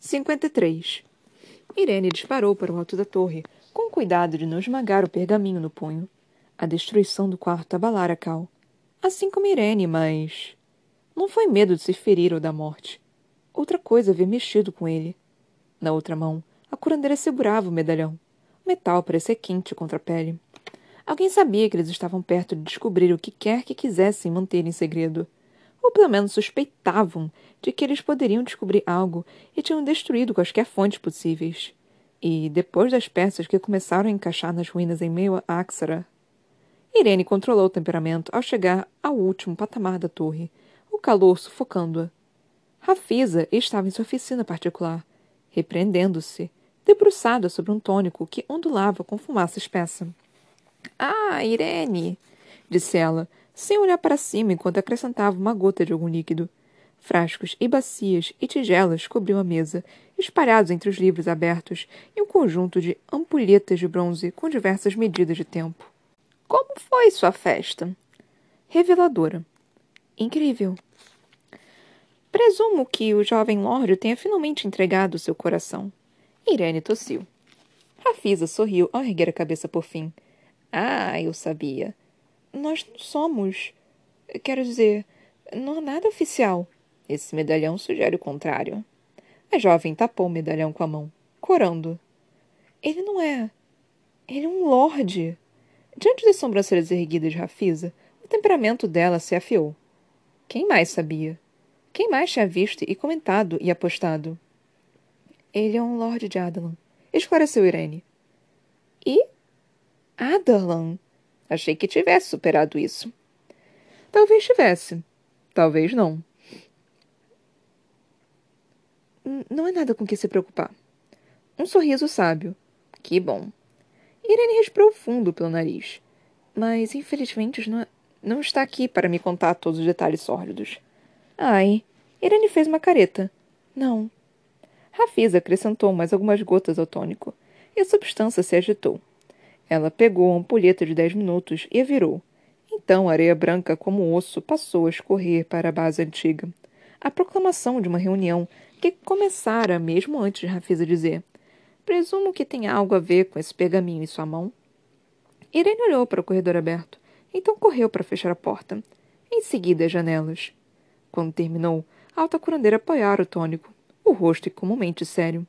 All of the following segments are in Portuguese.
53. Irene disparou para o alto da torre, com cuidado de não esmagar o pergaminho no punho. A destruição do quarto abalara Cal. Assim como Irene, mas. Não foi medo de se ferir ou da morte. Outra coisa havia mexido com ele. Na outra mão, a curandeira segurava o medalhão. O metal parecia quente contra a pele. Alguém sabia que eles estavam perto de descobrir o que quer que quisessem manter em segredo. Ou pelo menos suspeitavam de que eles poderiam descobrir algo e tinham destruído quaisquer fontes possíveis. E, depois das peças que começaram a encaixar nas ruínas em meio a Axara, Irene controlou o temperamento ao chegar ao último patamar da torre, o calor sufocando-a. Rafisa estava em sua oficina particular, repreendendo-se, debruçada sobre um tônico que ondulava com fumaça espessa. Ah, Irene! disse ela, sem olhar para cima enquanto acrescentava uma gota de algum líquido. Frascos e bacias e tigelas cobriam a mesa, espalhados entre os livros abertos e um conjunto de ampulhetas de bronze com diversas medidas de tempo. Como foi sua festa? Reveladora. Incrível. Presumo que o jovem Lorde tenha finalmente entregado seu coração. Irene tossiu. Rafisa sorriu ao erguer a cabeça por fim. Ah, eu sabia. Nós somos. Quero dizer, não há nada oficial. Esse medalhão sugere o contrário. A jovem tapou o medalhão com a mão, corando. Ele não é. Ele é um lorde. Diante das sobrancelhas erguidas de Rafisa, o temperamento dela se afiou. Quem mais sabia? Quem mais tinha visto e comentado e apostado? Ele é um lorde de Adalan, esclareceu Irene. E? Adalan? Achei que tivesse superado isso. Talvez tivesse. Talvez não. Não é nada com que se preocupar. Um sorriso sábio. Que bom. Irene respirou fundo pelo nariz. Mas, infelizmente, não, não está aqui para me contar todos os detalhes sórdidos. Ai. Irene fez uma careta. Não. Rafisa acrescentou mais algumas gotas ao tônico, e a substância se agitou. Ela pegou a ampulheta de dez minutos e a virou. Então a areia branca como osso passou a escorrer para a base antiga. A proclamação de uma reunião que começara mesmo antes de Rafisa dizer: Presumo que tem algo a ver com esse pergaminho em sua mão. Irene olhou para o corredor aberto, então correu para fechar a porta. Em seguida, as janelas. Quando terminou, a alta curandeira apoiara o tônico, o rosto comumente sério.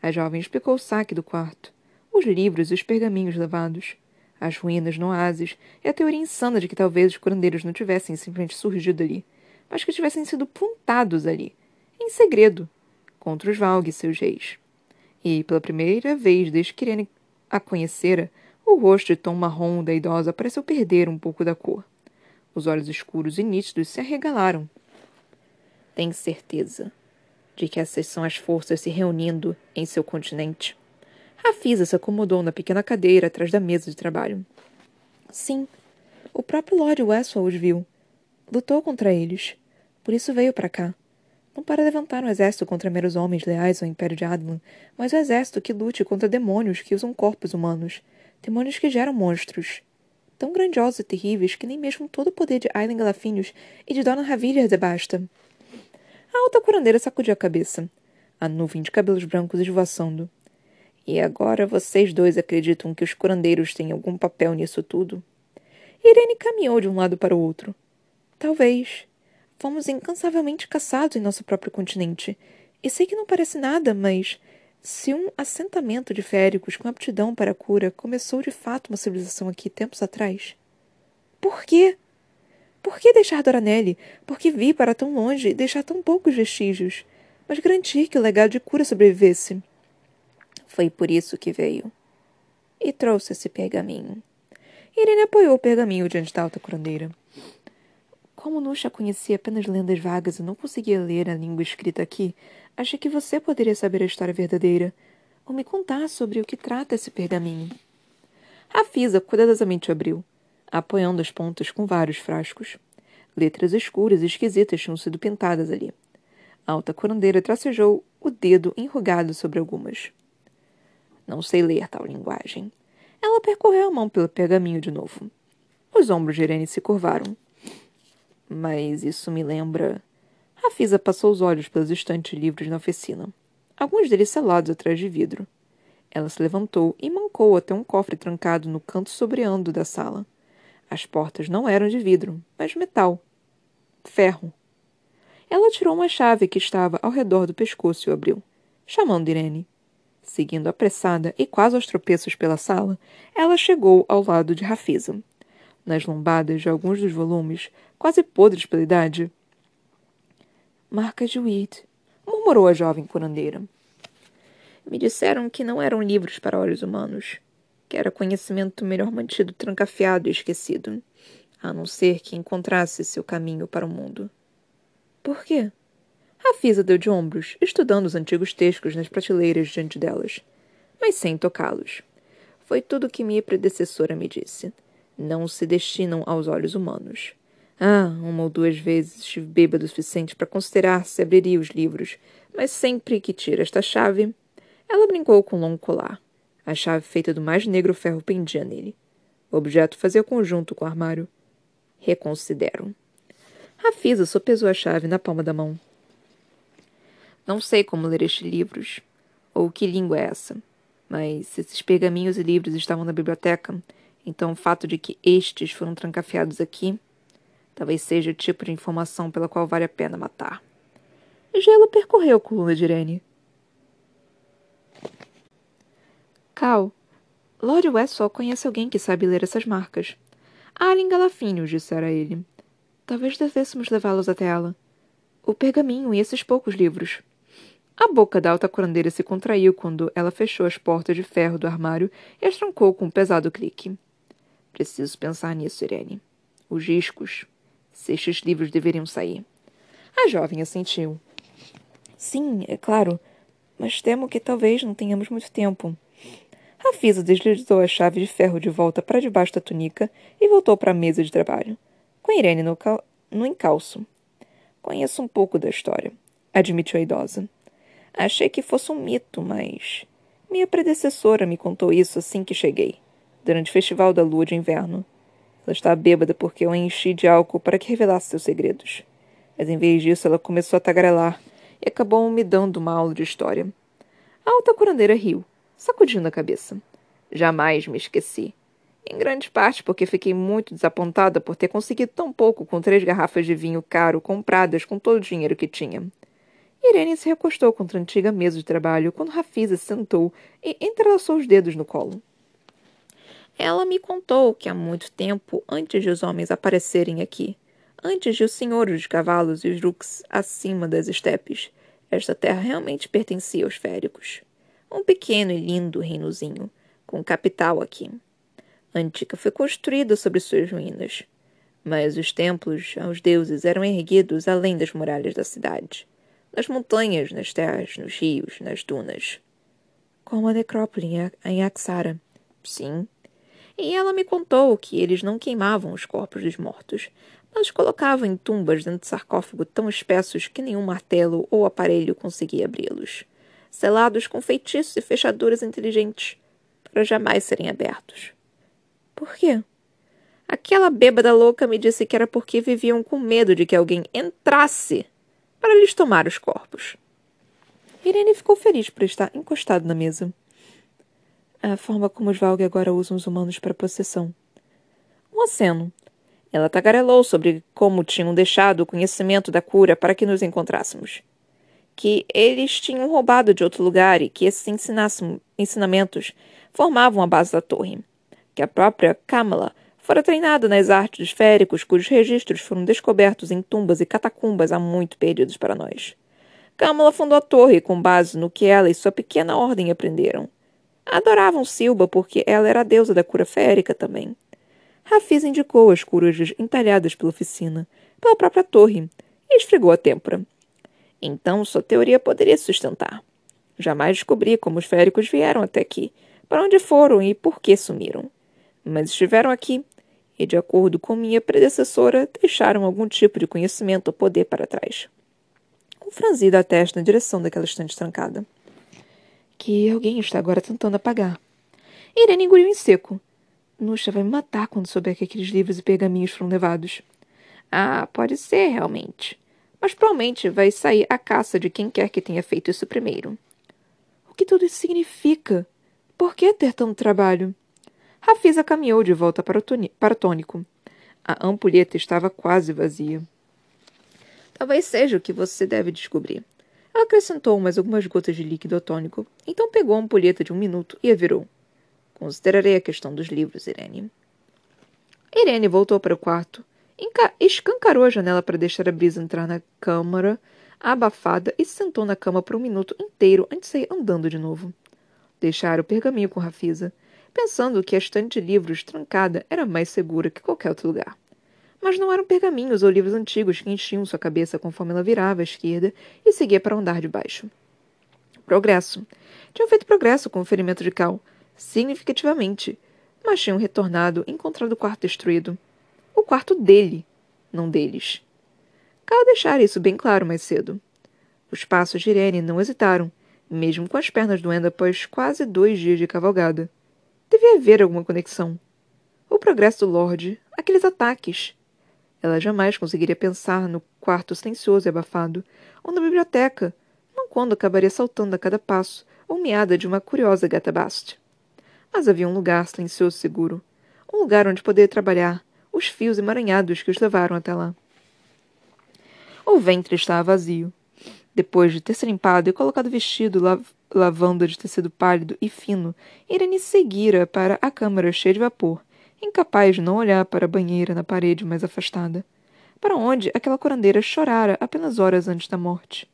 A jovem explicou o saque do quarto os livros e os pergaminhos levados, as ruínas no oásis e a teoria insana de que talvez os curandeiros não tivessem simplesmente surgido ali, mas que tivessem sido plantados ali, em segredo, contra os Valg e seus reis. E, pela primeira vez desde que Irene a conhecera, o rosto de tom marrom da idosa pareceu perder um pouco da cor. Os olhos escuros e nítidos se arregalaram. Tem certeza de que essas são as forças se reunindo em seu continente? Rafisa se acomodou na pequena cadeira atrás da mesa de trabalho. Sim, o próprio Lord Westphal os viu. Lutou contra eles. Por isso veio para cá. Não para levantar um exército contra meros homens leais ao Império de Adlan, mas um exército que lute contra demônios que usam corpos humanos. Demônios que geram monstros. Tão grandiosos e terríveis que nem mesmo todo o poder de Aileen Galafinhos e de Dona Ravilha basta. A alta curandeira sacudiu a cabeça. A nuvem de cabelos brancos esvoaçando. E agora vocês dois acreditam que os curandeiros têm algum papel nisso tudo? Irene caminhou de um lado para o outro. Talvez. Fomos incansavelmente caçados em nosso próprio continente. E sei que não parece nada, mas se um assentamento de féricos com aptidão para a cura começou de fato uma civilização aqui tempos atrás, por quê? Por que deixar Doranelli? Por que vir para tão longe e deixar tão poucos vestígios? Mas garantir que o legado de cura sobrevivesse. Foi por isso que veio. E trouxe esse pergaminho. Irene apoiou o pergaminho diante da alta curandeira. Como Nusha conhecia apenas lendas vagas e não conseguia ler a língua escrita aqui, achei que você poderia saber a história verdadeira, ou me contar sobre o que trata esse pergaminho. Rafisa cuidadosamente abriu, apoiando as pontas com vários frascos. Letras escuras e esquisitas tinham sido pintadas ali. A alta curandeira tracejou o dedo enrugado sobre algumas. Não sei ler tal linguagem. Ela percorreu a mão pelo pergaminho de novo. Os ombros de Irene se curvaram. Mas isso me lembra. Rafisa passou os olhos pelos estantes livros na oficina. alguns deles selados atrás de vidro. Ela se levantou e mancou até um cofre trancado no canto sobreando da sala. As portas não eram de vidro, mas metal. Ferro. Ela tirou uma chave que estava ao redor do pescoço e o abriu, chamando Irene. Seguindo apressada e quase aos tropeços pela sala, ela chegou ao lado de Rafisa. Nas lombadas de alguns dos volumes, quase podres pela idade. Marca de Weed, murmurou a jovem curandeira. Me disseram que não eram livros para olhos humanos, que era conhecimento melhor mantido trancafiado e esquecido, a não ser que encontrasse seu caminho para o mundo. Por quê? Rafisa deu de ombros, estudando os antigos textos nas prateleiras diante delas, mas sem tocá-los. Foi tudo o que minha predecessora me disse. Não se destinam aos olhos humanos. Ah, uma ou duas vezes estive bêbado o suficiente para considerar se abriria os livros, mas sempre que tira esta chave. Ela brincou com um longo colar. A chave feita do mais negro ferro pendia nele. O objeto fazia conjunto com o armário. Reconsidero. Rafisa sopesou a chave na palma da mão. Não sei como ler estes livros, ou que língua é essa, mas esses pergaminhos e livros estavam na biblioteca, então o fato de que estes foram trancafiados aqui talvez seja o tipo de informação pela qual vale a pena matar. Gelo percorreu a coluna de Irene. Cal, Lord Westphal conhece alguém que sabe ler essas marcas. Alien Galafinhos, dissera ele. Talvez devêssemos levá-los até ela. O pergaminho e esses poucos livros. A boca da alta curandeira se contraiu quando ela fechou as portas de ferro do armário e as trancou com um pesado clique. Preciso pensar nisso, Irene. Os discos. Se estes livros deveriam sair. A jovem assentiu. Sim, é claro, mas temo que talvez não tenhamos muito tempo. Rafisa deslizou a chave de ferro de volta para debaixo da túnica e voltou para a mesa de trabalho, com Irene no, no encalço. Conheço um pouco da história, admitiu a idosa. Achei que fosse um mito, mas. Minha predecessora me contou isso assim que cheguei, durante o festival da lua de inverno. Ela estava bêbada porque eu a enchi de álcool para que revelasse seus segredos. Mas em vez disso, ela começou a tagarelar e acabou me dando uma aula de história. A alta curandeira riu, sacudindo a cabeça. Jamais me esqueci. Em grande parte porque fiquei muito desapontada por ter conseguido tão pouco com três garrafas de vinho caro compradas com todo o dinheiro que tinha. Irene se recostou contra a antiga mesa de trabalho quando Rafisa sentou e entrelaçou os dedos no colo. Ela me contou que há muito tempo, antes de os homens aparecerem aqui, antes de os senhores de cavalos e os rooks acima das estepes, esta terra realmente pertencia aos féricos. Um pequeno e lindo reinozinho, com capital aqui. Antica foi construída sobre suas ruínas, mas os templos aos deuses eram erguidos além das muralhas da cidade, nas montanhas, nas terras, nos rios, nas dunas. Como a necrópole em Axara. Sim. E ela me contou que eles não queimavam os corpos dos mortos, mas colocavam em tumbas dentro de sarcófago tão espessos que nenhum martelo ou aparelho conseguia abri-los, selados com feitiços e fechaduras inteligentes, para jamais serem abertos. Por quê? Aquela bêbada louca me disse que era porque viviam com medo de que alguém entrasse para lhes tomar os corpos. Irene ficou feliz por estar encostado na mesa. A forma como os Valg agora usam os humanos para possessão. Um aceno. Ela tagarelou sobre como tinham deixado o conhecimento da cura para que nos encontrássemos. Que eles tinham roubado de outro lugar e que esses ensinamentos formavam a base da torre que a própria Kamala fora treinada nas artes dos féricos cujos registros foram descobertos em tumbas e catacumbas há muito perdidos para nós. Kamala fundou a torre com base no que ela e sua pequena ordem aprenderam. Adoravam Silba porque ela era a deusa da cura férica também. Rafiz indicou as corujas entalhadas pela oficina, pela própria torre, e esfregou a têmpora. Então sua teoria poderia sustentar. Jamais descobri como os féricos vieram até aqui, para onde foram e por que sumiram mas estiveram aqui e, de acordo com minha predecessora, deixaram algum tipo de conhecimento ou poder para trás. Um franzido a testa na direção daquela estante trancada. Que alguém está agora tentando apagar. Irene engoliu em seco. Nuxa vai me matar quando souber que aqueles livros e pergaminhos foram levados. Ah, pode ser, realmente. Mas provavelmente vai sair a caça de quem quer que tenha feito isso primeiro. O que tudo isso significa? Por que ter tanto trabalho? Rafisa caminhou de volta para o, tônico. A ampulheta estava quase vazia. Talvez seja o que você deve descobrir. Ela acrescentou mais algumas gotas de líquido tônico, então pegou a ampulheta de um minuto e a virou. Considerarei a questão dos livros, Irene. Irene voltou para o quarto, escancarou a janela para deixar a brisa entrar na câmara abafada e se sentou na cama por um minuto inteiro antes de sair andando de novo. Deixara o pergaminho com Rafisa, pensando que a estante de livros trancada era mais segura que qualquer outro lugar. Mas não eram pergaminhos ou livros antigos que enchiam sua cabeça conforme ela virava à esquerda e seguia para o andar de baixo. Progresso. Tinham feito progresso com o ferimento de Cal, significativamente, mas tinham retornado e encontrado o quarto destruído. O quarto dele, não deles. Cal deixara isso bem claro mais cedo. Os passos de Irene não hesitaram, mesmo com as pernas doendo após quase dois dias de cavalgada. Devia haver alguma conexão. O progresso do Lorde, aqueles ataques. Ela jamais conseguiria pensar no quarto silencioso e abafado, ou na biblioteca, não quando acabaria saltando a cada passo, ou meada de uma curiosa gata baste. Mas havia um lugar silencioso e seguro. Um lugar onde poder trabalhar os fios emaranhados que os levaram até lá. O ventre estava vazio. Depois de ter se limpado e colocado vestido lav lavanda de tecido pálido e fino, Irene seguira para a câmara cheia de vapor, incapaz de não olhar para a banheira na parede mais afastada, para onde aquela curandeira chorara apenas horas antes da morte.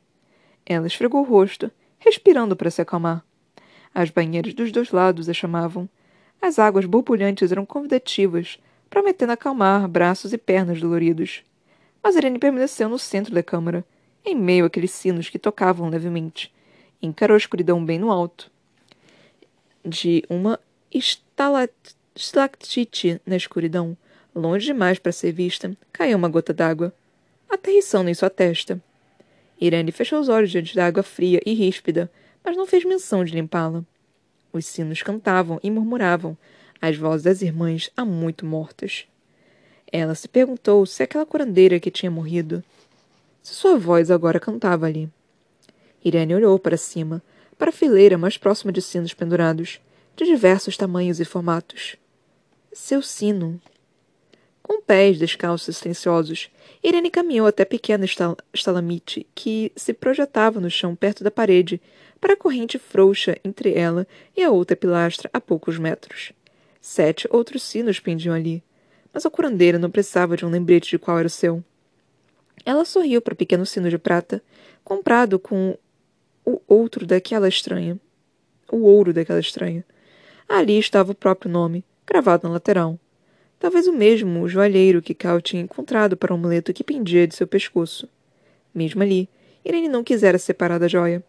Ela esfregou o rosto, respirando para se acalmar. As banheiras dos dois lados a chamavam. As águas borbulhantes eram convidativas, prometendo acalmar braços e pernas doloridos mas Irene permaneceu no centro da câmara, em meio àqueles sinos que tocavam levemente. Encarou a escuridão bem no alto. De uma estalactite na escuridão, longe demais para ser vista, caiu uma gota d'água, aterrissando em sua testa. Irene fechou os olhos diante da água fria e ríspida, mas não fez menção de limpá-la. Os sinos cantavam e murmuravam, as vozes das irmãs há muito mortas. Ela se perguntou se aquela curandeira que tinha morrido, se sua voz agora cantava ali. Irene olhou para cima, para a fileira mais próxima de sinos pendurados, de diversos tamanhos e formatos. Seu sino. Com pés descalços silenciosos, Irene caminhou até pequena estal estalamite que se projetava no chão perto da parede, para a corrente frouxa entre ela e a outra pilastra a poucos metros. Sete outros sinos pendiam ali, mas a curandeira não precisava de um lembrete de qual era o seu. Ela sorriu para o pequeno sino de prata, comprado com o outro daquela estranha. O ouro daquela estranha. Ali estava o próprio nome, gravado na lateral. Talvez o mesmo joalheiro que Cal tinha encontrado para o amuleto que pendia de seu pescoço. Mesmo ali, Irene não quisera separar da joia.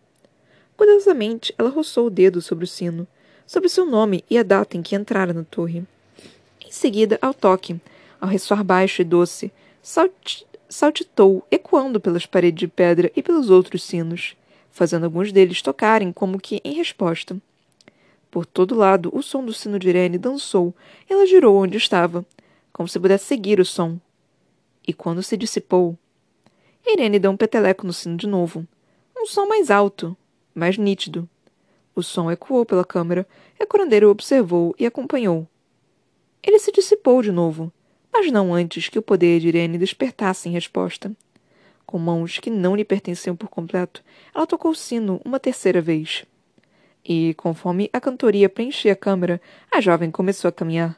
Cuidadosamente, ela roçou o dedo sobre o sino, sobre seu nome e a data em que entrara na torre. Em seguida, ao toque, ao ressoar baixo e doce, saltitou, ecoando pelas paredes de pedra e pelos outros sinos, fazendo alguns deles tocarem como que em resposta. Por todo lado, o som do sino de Irene dançou ela girou onde estava, como se pudesse seguir o som. E quando se dissipou, Irene deu um peteleco no sino de novo. Um som mais alto, mais nítido. O som ecoou pela câmara e a curandeira o observou e acompanhou, ele se dissipou de novo, mas não antes que o poder de Irene despertasse em resposta. Com mãos que não lhe pertenciam por completo, ela tocou o sino uma terceira vez. E, conforme a cantoria preenchia a câmara, a jovem começou a caminhar.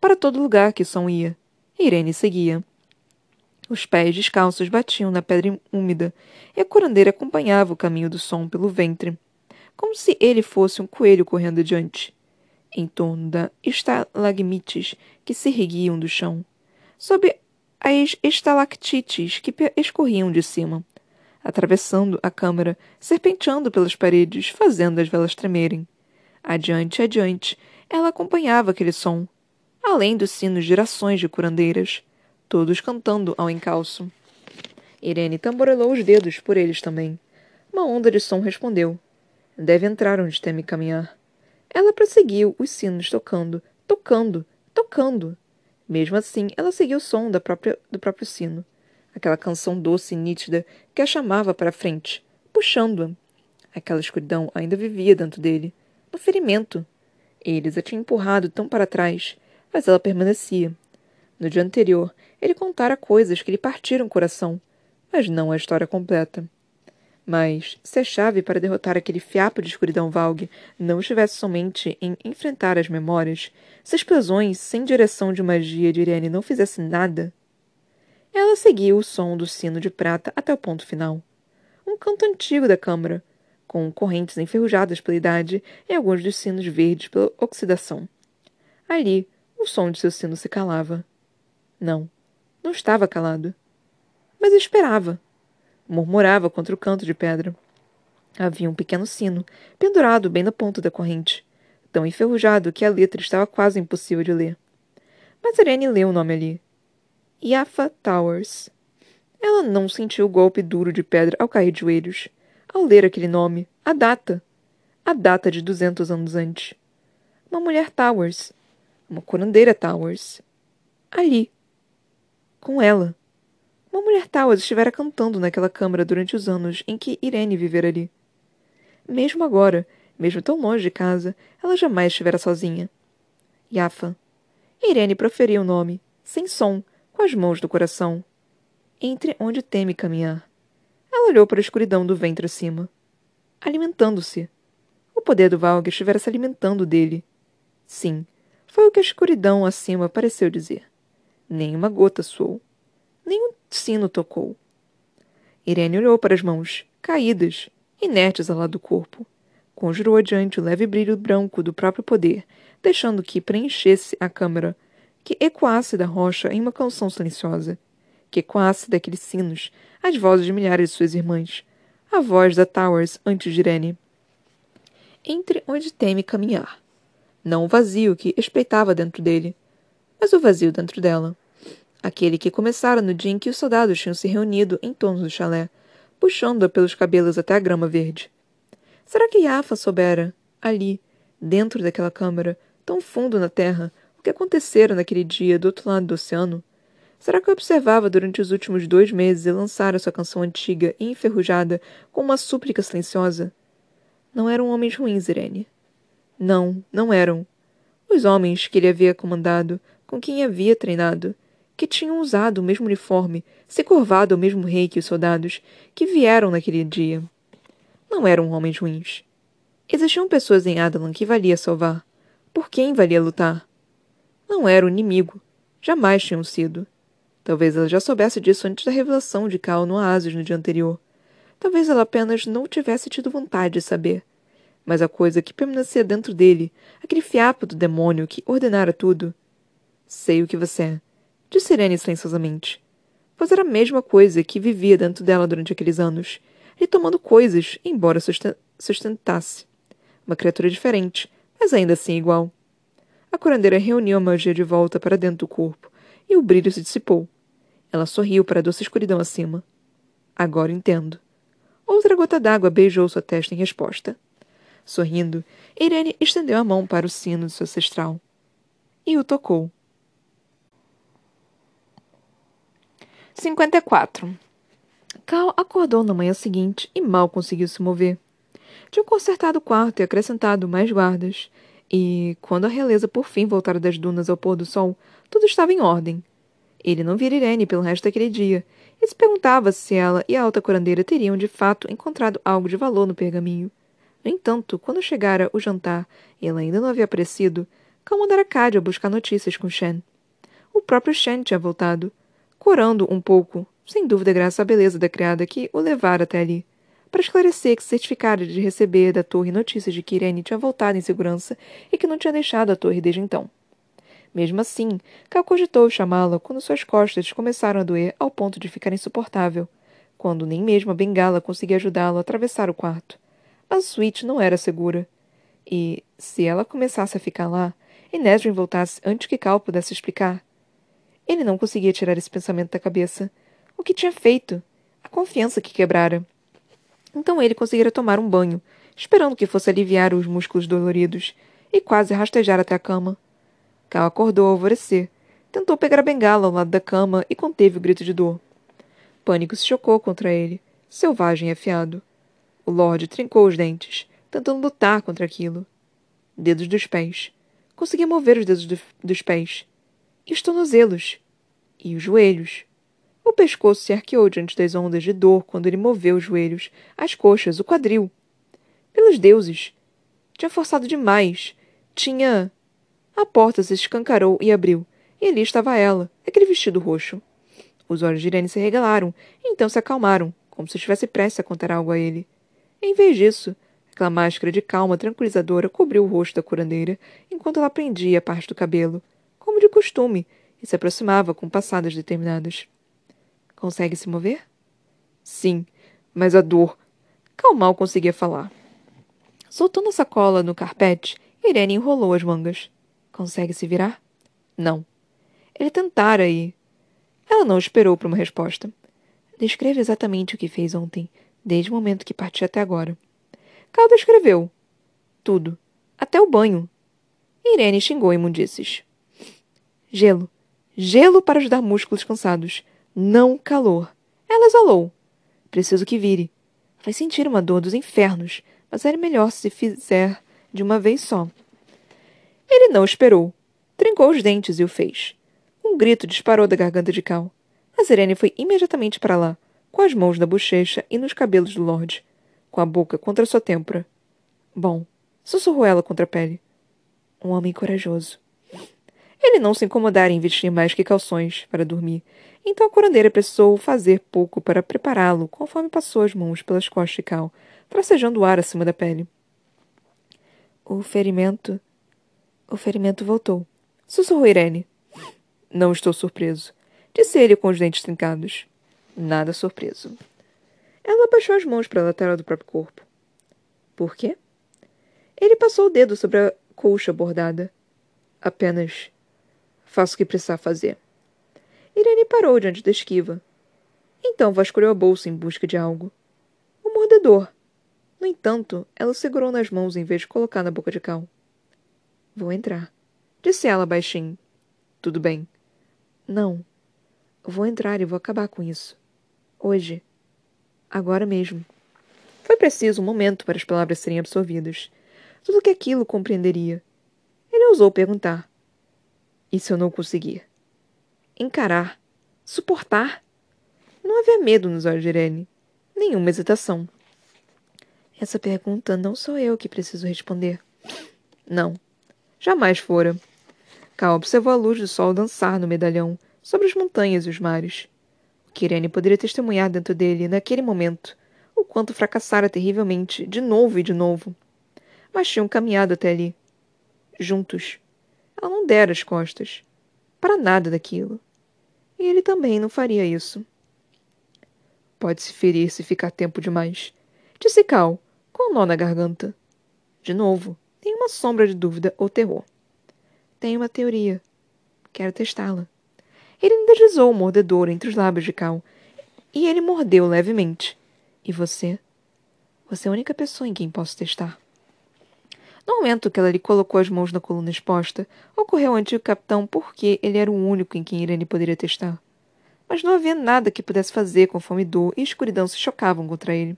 Para todo lugar que o som ia, Irene seguia. Os pés descalços batiam na pedra úmida, e a curandeira acompanhava o caminho do som pelo ventre, como se ele fosse um coelho correndo adiante em torno da estalagmites que se erguiam do chão, sob as estalactites que escorriam de cima, atravessando a câmara, serpenteando pelas paredes, fazendo as velas tremerem. Adiante, adiante, ela acompanhava aquele som, além dos sinos de gerações de curandeiras, todos cantando ao encalço. Irene tamborelou os dedos por eles também. Uma onda de som respondeu. Deve entrar onde teme caminhar. Ela prosseguiu, os sinos tocando, tocando, tocando. Mesmo assim, ela seguiu o som própria, do próprio sino. Aquela canção doce e nítida que a chamava para a frente, puxando-a. Aquela escuridão ainda vivia dentro dele, no ferimento. Eles a tinham empurrado tão para trás, mas ela permanecia. No dia anterior, ele contara coisas que lhe partiram o coração, mas não a história completa. Mas, se a chave para derrotar aquele fiapo de escuridão valgue não estivesse somente em enfrentar as memórias, se as explosões sem direção de magia de Irene não fizessem nada. Ela seguiu o som do sino de prata até o ponto final. Um canto antigo da câmara, com correntes enferrujadas pela idade e alguns dos sinos verdes pela oxidação. Ali, o som de seu sino se calava. Não, não estava calado. Mas esperava murmurava contra o canto de pedra. Havia um pequeno sino, pendurado bem na ponta da corrente, tão enferrujado que a letra estava quase impossível de ler. Mas Irene leu o nome ali. Yafa Towers. Ela não sentiu o golpe duro de pedra ao cair de joelhos. Ao ler aquele nome, a data. A data de duzentos anos antes. Uma mulher Towers. Uma curandeira Towers. Ali. Com ela. Uma mulher Towers estivera cantando naquela câmara durante os anos em que Irene vivera ali. Mesmo agora, mesmo tão longe de casa, ela jamais estivera sozinha. Yafa. Irene proferiu o nome, sem som, com as mãos do coração. Entre onde teme caminhar. Ela olhou para a escuridão do ventre acima. Alimentando-se. O poder do Valg estivera se alimentando dele. Sim, foi o que a escuridão acima pareceu dizer. Nem uma gota soou. Nem um sino tocou. Irene olhou para as mãos, caídas, inertes ao lado do corpo. Conjurou adiante o leve brilho branco do próprio poder, deixando que preenchesse a câmara, que ecoasse da rocha em uma canção silenciosa, que ecoasse daqueles sinos as vozes de milhares de suas irmãs, a voz da Towers antes de Irene. Entre onde teme caminhar. Não o vazio que espreitava dentro dele, mas o vazio dentro dela aquele que começara no dia em que os soldados tinham se reunido em torno do chalé, puxando-a pelos cabelos até a grama verde. Será que Yafa soubera, ali, dentro daquela câmara, tão fundo na terra, o que acontecera naquele dia do outro lado do oceano? Será que observava durante os últimos dois meses e lançara sua canção antiga e enferrujada com uma súplica silenciosa? Não eram homens ruins, Irene. Não, não eram. Os homens que ele havia comandado, com quem havia treinado, que tinham usado o mesmo uniforme, se curvado ao mesmo rei que os soldados que vieram naquele dia. Não eram homens ruins. Existiam pessoas em Adalan que valia salvar. Por quem valia lutar? Não era o inimigo. Jamais tinham sido. Talvez ela já soubesse disso antes da revelação de Cal no oásis no dia anterior. Talvez ela apenas não tivesse tido vontade de saber. Mas a coisa que permanecia dentro dele, aquele fiapo do demônio que ordenara tudo. Sei o que você é disse Irene silenciosamente. Pois era a mesma coisa que vivia dentro dela durante aqueles anos, e tomando coisas, embora sustentasse. Uma criatura diferente, mas ainda assim igual. A curandeira reuniu a magia de volta para dentro do corpo, e o brilho se dissipou. Ela sorriu para a doce escuridão acima. Agora entendo. Outra gota d'água beijou sua testa em resposta. Sorrindo, Irene estendeu a mão para o sino de seu ancestral. E o tocou. 54. Cal acordou na manhã seguinte e mal conseguiu se mover. Tinham consertado o quarto e acrescentado mais guardas. E, quando a realeza por fim voltara das dunas ao pôr do sol, tudo estava em ordem. Ele não vira Irene pelo resto daquele dia e se perguntava se ela e a alta curandeira teriam de fato encontrado algo de valor no pergaminho. No entanto, quando chegara o jantar e ela ainda não havia aparecido, Cal mandara Cádia buscar notícias com Shen. O próprio Shen tinha voltado corando um pouco, sem dúvida graças à beleza da criada que o levara até ali, para esclarecer que se certificara de receber da torre notícias de que Irene tinha voltado em segurança e que não tinha deixado a torre desde então. Mesmo assim, Cal cogitou chamá-la quando suas costas começaram a doer ao ponto de ficar insuportável, quando nem mesmo a bengala conseguia ajudá-lo a atravessar o quarto. A suíte não era segura. E, se ela começasse a ficar lá, e Nesrin voltasse antes que Cal pudesse explicar, ele não conseguia tirar esse pensamento da cabeça. O que tinha feito? A confiança que quebrara. Então ele conseguira tomar um banho, esperando que fosse aliviar os músculos doloridos, e quase rastejar até a cama. Cal acordou ao alvorecer. Tentou pegar a bengala ao lado da cama e conteve o grito de dor. Pânico se chocou contra ele, selvagem e afiado. O Lorde trincou os dentes, tentando lutar contra aquilo. Dedos dos pés. Conseguia mover os dedos do, dos pés. E os tornozelos. E os joelhos. O pescoço se arqueou diante das ondas de dor quando ele moveu os joelhos, as coxas, o quadril. Pelos deuses! Tinha forçado demais. Tinha. A porta se escancarou e abriu, e ali estava ela, aquele vestido roxo. Os olhos de Irene se regalaram, e então se acalmaram, como se estivesse prestes a contar algo a ele. Em vez disso, aquela máscara de calma tranquilizadora cobriu o rosto da curandeira enquanto ela prendia parte do cabelo, como de costume, e se aproximava com passadas determinadas. Consegue se mover? Sim, mas a dor. Cal mal conseguia falar. Soltando a sacola no carpete, Irene enrolou as mangas. Consegue se virar? Não. Ele tentara e. Ela não esperou por uma resposta. Descreva exatamente o que fez ontem, desde o momento que partiu até agora. Cal descreveu. Tudo. Até o banho. Irene xingou imundícies. Gelo. Gelo para ajudar músculos cansados. Não calor. Ela exalou. Preciso que vire. Vai sentir uma dor dos infernos, mas era melhor se fizer de uma vez só. Ele não esperou. Trincou os dentes e o fez. Um grito disparou da garganta de Cal. A Serene foi imediatamente para lá, com as mãos na bochecha e nos cabelos do Lorde, com a boca contra sua têmpora. Bom, sussurrou ela contra a pele. Um homem corajoso. Ele não se incomodara em vestir mais que calções para dormir, então a curandeira precisou fazer pouco para prepará-lo conforme passou as mãos pelas costas de Cal, tracejando o ar acima da pele. O ferimento. O ferimento voltou. Sussurrou Irene. Não estou surpreso. Disse ele com os dentes trincados. Nada surpreso. Ela abaixou as mãos para a lateral do próprio corpo. Por quê? Ele passou o dedo sobre a colcha bordada. Apenas faço o que precisar fazer. Irene parou diante da esquiva. Então vasculhou a bolsa em busca de algo. O mordedor. No entanto, ela o segurou nas mãos em vez de colocar na boca de Cal. Vou entrar, disse ela baixinho. Tudo bem. Não. Vou entrar e vou acabar com isso. Hoje. Agora mesmo. Foi preciso um momento para as palavras serem absorvidas. Tudo que aquilo compreenderia. Ele ousou perguntar. E se eu não conseguir? Encarar? Suportar? Não havia medo nos olhos de Irene. Nenhuma hesitação. Essa pergunta não sou eu que preciso responder. Não. Jamais fora. Cal observou a luz do sol dançar no medalhão, sobre as montanhas e os mares. O que Irene poderia testemunhar dentro dele, naquele momento, o quanto fracassara terrivelmente, de novo e de novo. Mas tinham caminhado até ali. Juntos. Ela não dera as costas. Para nada daquilo. E ele também não faria isso. Pode se ferir se ficar tempo demais. Disse Cal, com um nó na garganta. De novo, nenhuma sombra de dúvida ou terror. Tenho uma teoria. Quero testá-la. Ele deslizou o mordedor entre os lábios de Cal, e ele mordeu levemente. E você? Você é a única pessoa em quem posso testar. No momento que ela lhe colocou as mãos na coluna exposta, ocorreu ao antigo capitão porque ele era o único em quem Irene poderia testar. Mas não havia nada que pudesse fazer conforme dor e escuridão se chocavam contra ele.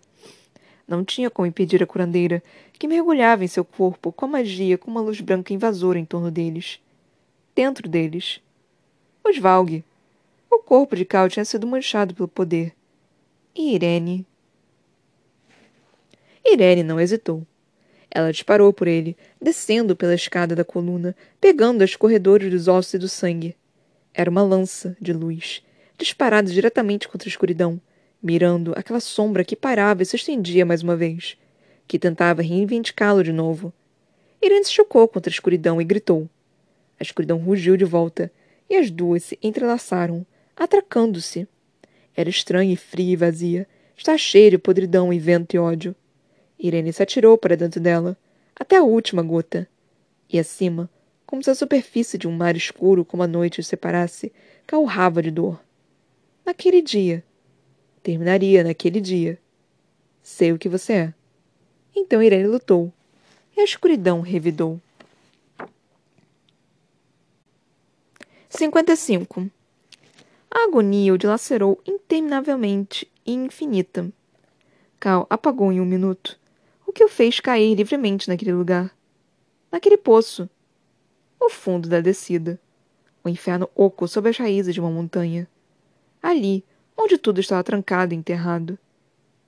Não tinha como impedir a curandeira, que mergulhava em seu corpo com a magia com uma luz branca invasora em torno deles. Dentro deles. Os Valg. O corpo de Cal tinha sido manchado pelo poder. E Irene. Irene não hesitou. Ela disparou por ele, descendo pela escada da coluna, pegando os corredores dos ossos e do sangue. Era uma lança de luz, disparada diretamente contra a escuridão, mirando aquela sombra que parava e se estendia mais uma vez, que tentava reivindicá-lo de novo. Irene se chocou contra a escuridão e gritou. A escuridão rugiu de volta, e as duas se entrelaçaram, atracando-se. Era estranha e fria e vazia, está cheia de podridão e vento e ódio. Irene se atirou para dentro dela, até a última gota. E acima, como se a superfície de um mar escuro como a noite os separasse, calrava de dor. Naquele dia, Terminaria naquele dia. Sei o que você é. Então Irene lutou, e a escuridão revidou. 55. A agonia o dilacerou interminavelmente e infinita. Cal apagou em um minuto, que o fez cair livremente naquele lugar. Naquele poço. O fundo da descida. O inferno oco sob as raízes de uma montanha. Ali, onde tudo estava trancado e enterrado.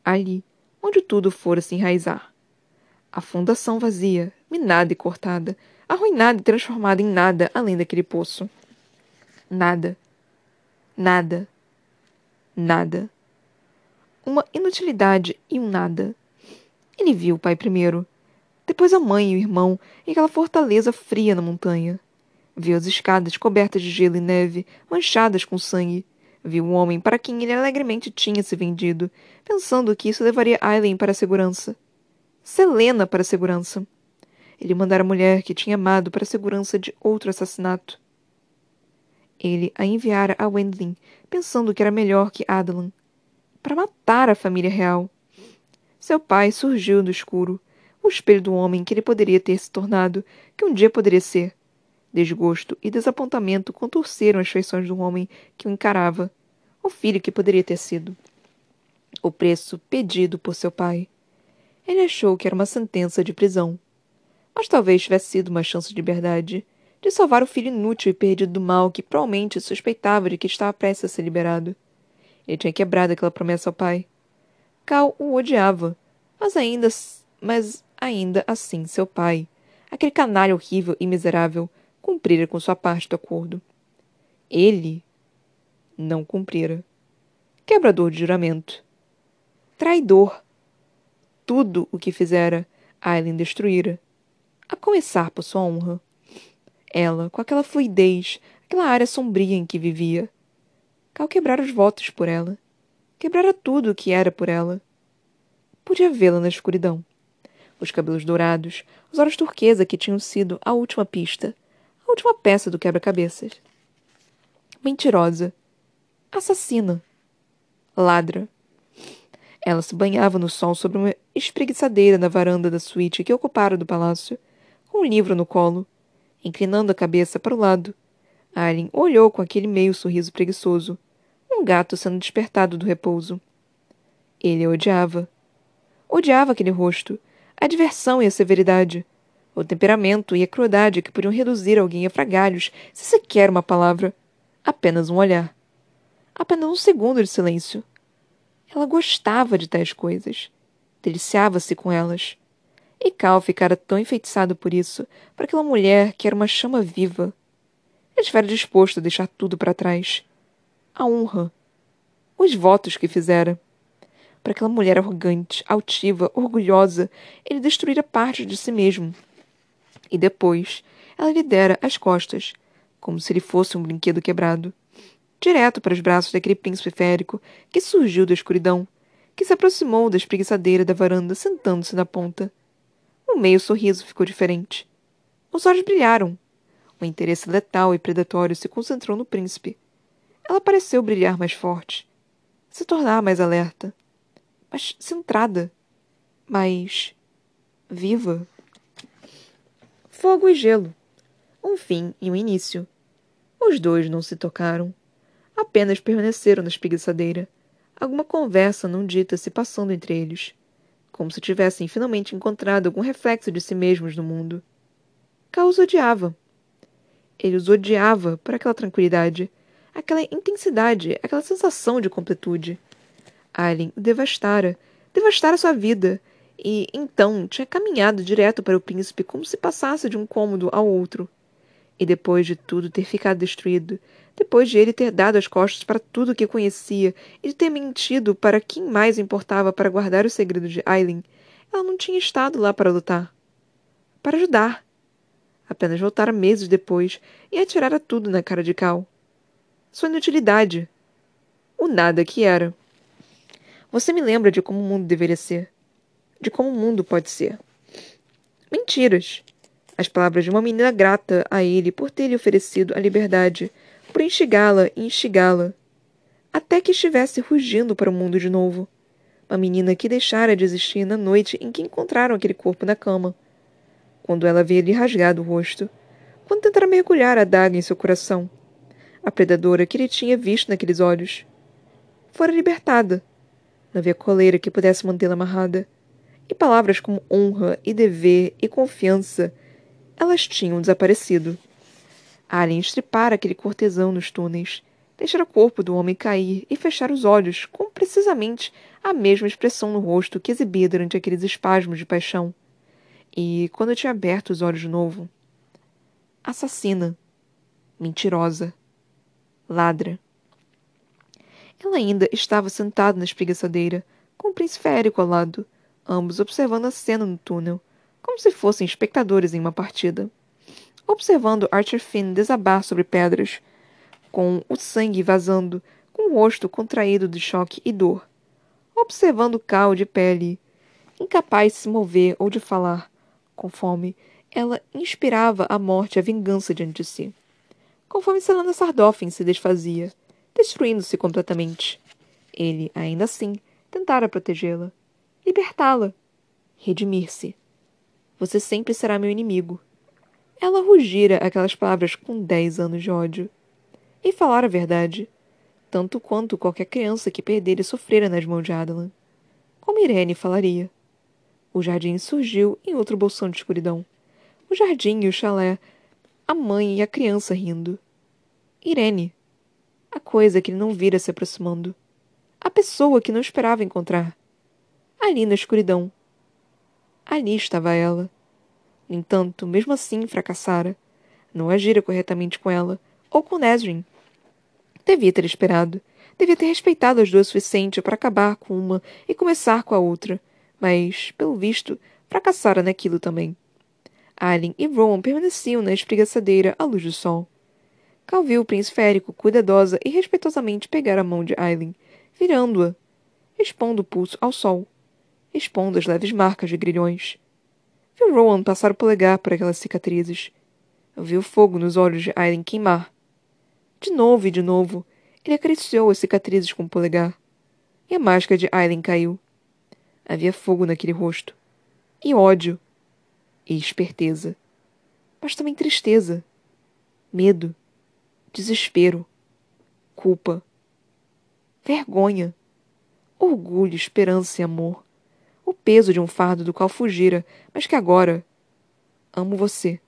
Ali, onde tudo fora se enraizar. A fundação vazia, minada e cortada, arruinada e transformada em nada além daquele poço. Nada. Nada. Nada. Uma inutilidade e um nada. Ele viu o pai primeiro, depois a mãe e o irmão e aquela fortaleza fria na montanha. Viu as escadas cobertas de gelo e neve, manchadas com sangue. Viu o homem para quem ele alegremente tinha se vendido, pensando que isso levaria Aileen para a segurança. Selena para a segurança. Ele mandara a mulher que tinha amado para a segurança de outro assassinato. Ele a enviara a Wendling, pensando que era melhor que Adelan. Para matar a família real. Seu pai surgiu do escuro, o espelho do homem que ele poderia ter se tornado, que um dia poderia ser. Desgosto e desapontamento contorceram as feições do homem que o encarava, o filho que poderia ter sido. O preço pedido por seu pai. Ele achou que era uma sentença de prisão. Mas talvez tivesse sido uma chance de liberdade, de salvar o filho inútil e perdido do mal que provavelmente suspeitava de que estava prestes a ser liberado. Ele tinha quebrado aquela promessa ao pai. Cal o odiava, mas ainda, mas ainda assim seu pai, aquele canalha horrível e miserável, cumprira com sua parte do acordo. Ele não cumprira. Quebrador de juramento. Traidor. Tudo o que fizera, Aileen destruíra a começar por sua honra. Ela, com aquela fluidez, aquela área sombria em que vivia. Cal quebrara os votos por ela. Quebrara tudo o que era por ela. Podia vê-la na escuridão. Os cabelos dourados, os olhos turquesa que tinham sido a última pista, a última peça do quebra-cabeças. Mentirosa. Assassina. Ladra. Ela se banhava no sol sobre uma espreguiçadeira na varanda da suíte que ocupara do palácio com um livro no colo, inclinando a cabeça para o lado. Aileen olhou com aquele meio sorriso preguiçoso, um gato sendo despertado do repouso. Ele a odiava. Odiava aquele rosto, a diversão e a severidade, o temperamento e a crueldade que podiam reduzir alguém a fragalhos se sequer uma palavra, apenas um olhar. Apenas um segundo de silêncio. Ela gostava de tais coisas. Deliciava-se com elas. E Cal ficara tão enfeitiçado por isso, por aquela mulher que era uma chama viva. Ele estivera disposto a deixar tudo para trás. A honra. Os votos que fizera. Para aquela mulher arrogante, altiva, orgulhosa, ele destruíra parte de si mesmo. E depois, ela lhe dera as costas, como se ele fosse um brinquedo quebrado, direto para os braços daquele príncipe férico que surgiu da escuridão, que se aproximou da espreguiçadeira da varanda, sentando-se na ponta. O meio sorriso ficou diferente. Os olhos brilharam. O interesse letal e predatório se concentrou no príncipe. Ela pareceu brilhar mais forte, se tornar mais alerta, mais centrada, mais viva. Fogo e gelo. Um fim e um início. Os dois não se tocaram. Apenas permaneceram na espreguiçadeira. Alguma conversa não dita se passando entre eles como se tivessem finalmente encontrado algum reflexo de si mesmos no mundo. Cal os odiava. Ele os odiava por aquela tranquilidade, aquela intensidade, aquela sensação de completude. Aileen o devastara, devastara sua vida, e então tinha caminhado direto para o príncipe como se passasse de um cômodo ao outro. E depois de tudo ter ficado destruído, depois de ele ter dado as costas para tudo o que conhecia e de ter mentido para quem mais importava para guardar o segredo de Aileen, ela não tinha estado lá para lutar. Para ajudar. Apenas voltara meses depois e atirara tudo na cara de Cal. Sua inutilidade. O nada que era. Você me lembra de como o mundo deveria ser. De como o mundo pode ser. Mentiras. As palavras de uma menina grata a ele por ter lhe oferecido a liberdade por instigá-la e instigá-la, até que estivesse rugindo para o mundo de novo. Uma menina que deixara de existir na noite em que encontraram aquele corpo na cama. Quando ela havia-lhe rasgado o rosto. Quando tentara mergulhar a daga em seu coração. A predadora que ele tinha visto naqueles olhos. Fora libertada. Não havia coleira que pudesse mantê-la amarrada. E palavras como honra e dever e confiança, elas tinham desaparecido. Alien estripara aquele cortesão nos túneis, deixar o corpo do homem cair e fechar os olhos com precisamente a mesma expressão no rosto que exibia durante aqueles espasmos de paixão. E, quando tinha aberto os olhos de novo, assassina, mentirosa, ladra. Ela ainda estava sentada na espreguiçadeira, com o príncipe Érico ao lado, ambos observando a cena no túnel, como se fossem espectadores em uma partida. Observando Archer Finn desabar sobre pedras, com o sangue vazando, com o rosto contraído de choque e dor. Observando Cal de pele, incapaz de se mover ou de falar, com fome, ela inspirava a morte e a vingança diante de si. Conforme Selena Sardoffin se desfazia, destruindo-se completamente. Ele, ainda assim, tentara protegê-la, libertá-la, redimir-se. Você sempre será meu inimigo. Ela rugira aquelas palavras com dez anos de ódio e falar a verdade, tanto quanto qualquer criança que perdera e sofrera nas mãos de Adelan. Como Irene falaria. O jardim surgiu em outro bolsão de escuridão. O jardim e o chalé, a mãe e a criança rindo. Irene. A coisa que ele não vira se aproximando. A pessoa que não esperava encontrar. Ali na escuridão. Ali estava ela. No entanto, mesmo assim fracassara. Não agira corretamente com ela, ou com Nesrin. Devia ter esperado. Devia ter respeitado as duas o suficiente para acabar com uma e começar com a outra. Mas, pelo visto, fracassara naquilo também. Alien e Rowan permaneciam na espreguiçadeira à luz do sol. Cal viu o príncipe férico cuidadosa e respeitosamente pegar a mão de Aileen, virando-a, expondo o pulso ao sol, expondo as leves marcas de grilhões. Viu Rowan passar o polegar por aquelas cicatrizes. Viu fogo nos olhos de Aileen queimar, de novo e de novo, ele acariciou as cicatrizes com o polegar. E a máscara de Aileen caiu. Havia fogo naquele rosto. E ódio. E esperteza. Mas também tristeza. Medo. Desespero. Culpa. Vergonha. Orgulho, esperança e amor. O peso de um fardo do qual fugira, mas que agora. Amo você.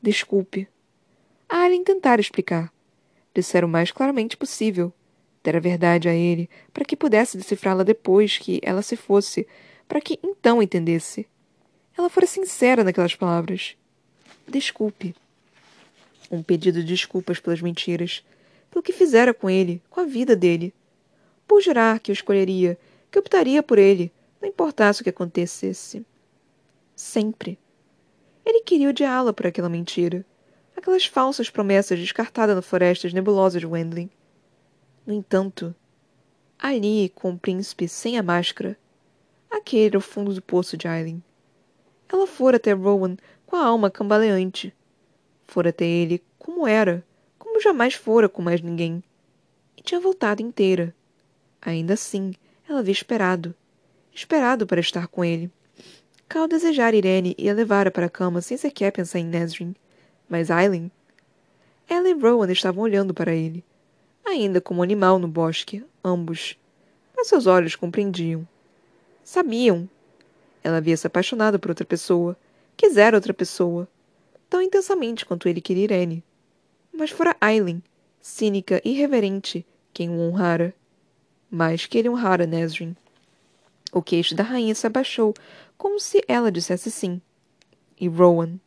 Desculpe. A Alien tentara explicar disser o mais claramente possível. Der a verdade a ele, para que pudesse decifrá-la depois que ela se fosse, para que então entendesse. Ela fora sincera naquelas palavras. Desculpe. Um pedido de desculpas pelas mentiras, pelo que fizera com ele, com a vida dele. Por jurar que o escolheria, que optaria por ele, não importasse o que acontecesse. Sempre. Ele queria odiá-la por aquela mentira aquelas falsas promessas descartadas na florestas nebulosas de Wendling. No entanto, ali, com o príncipe sem a máscara, aquele era o fundo do poço de Aileen. Ela fora até Rowan com a alma cambaleante. Fora até ele como era, como jamais fora com mais ninguém. E tinha voltado inteira. Ainda assim, ela havia esperado. Esperado para estar com ele. Cal desejara Irene e a levara para a cama sem sequer pensar em Nesrin. Mas Aileen? Ela e Rowan estavam olhando para ele, ainda como animal no bosque, ambos. Mas seus olhos compreendiam. Sabiam. Ela havia se apaixonado por outra pessoa, quisera outra pessoa, tão intensamente quanto ele queria Irene. Mas fora Aileen, cínica e irreverente, quem o honrara. Mais que ele honrara Nesrin. O queixo da rainha se abaixou, como se ela dissesse sim. E Rowan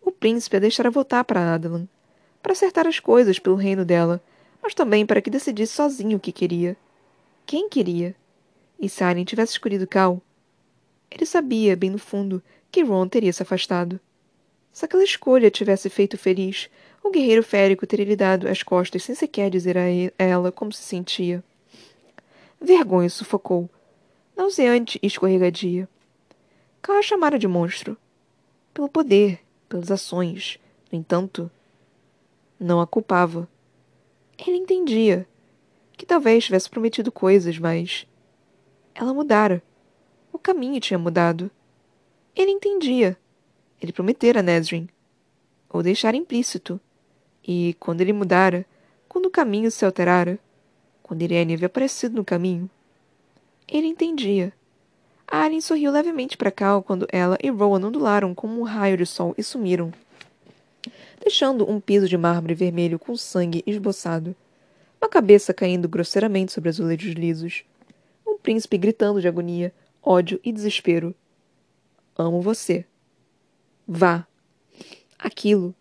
o príncipe a deixara voltar para Adelan, para acertar as coisas pelo reino dela, mas também para que decidisse sozinho o que queria. Quem queria? E se Arryn tivesse escolhido Cal? Ele sabia, bem no fundo, que Ron teria se afastado. Se aquela escolha tivesse feito feliz, o guerreiro férico teria lhe dado as costas sem sequer dizer a ela como se sentia. Vergonha sufocou, nauseante e escorregadia. Cal a chamara de monstro. Pelo poder, pelas ações. No entanto, não a culpava. Ele entendia que talvez tivesse prometido coisas, mas ela mudara. Caminho tinha mudado. Ele entendia. Ele prometera a Nesrin. Ou deixara implícito. E quando ele mudara, quando o caminho se alterara, quando Irene havia aparecido no caminho, Ele entendia. Aren sorriu levemente para Cal quando ela e Rowan ondularam como um raio de sol e sumiram, deixando um piso de mármore vermelho com sangue esboçado. Uma cabeça caindo grosseiramente sobre azulejos lisos. Um príncipe gritando de agonia, ódio e desespero. Amo você. Vá. Aquilo.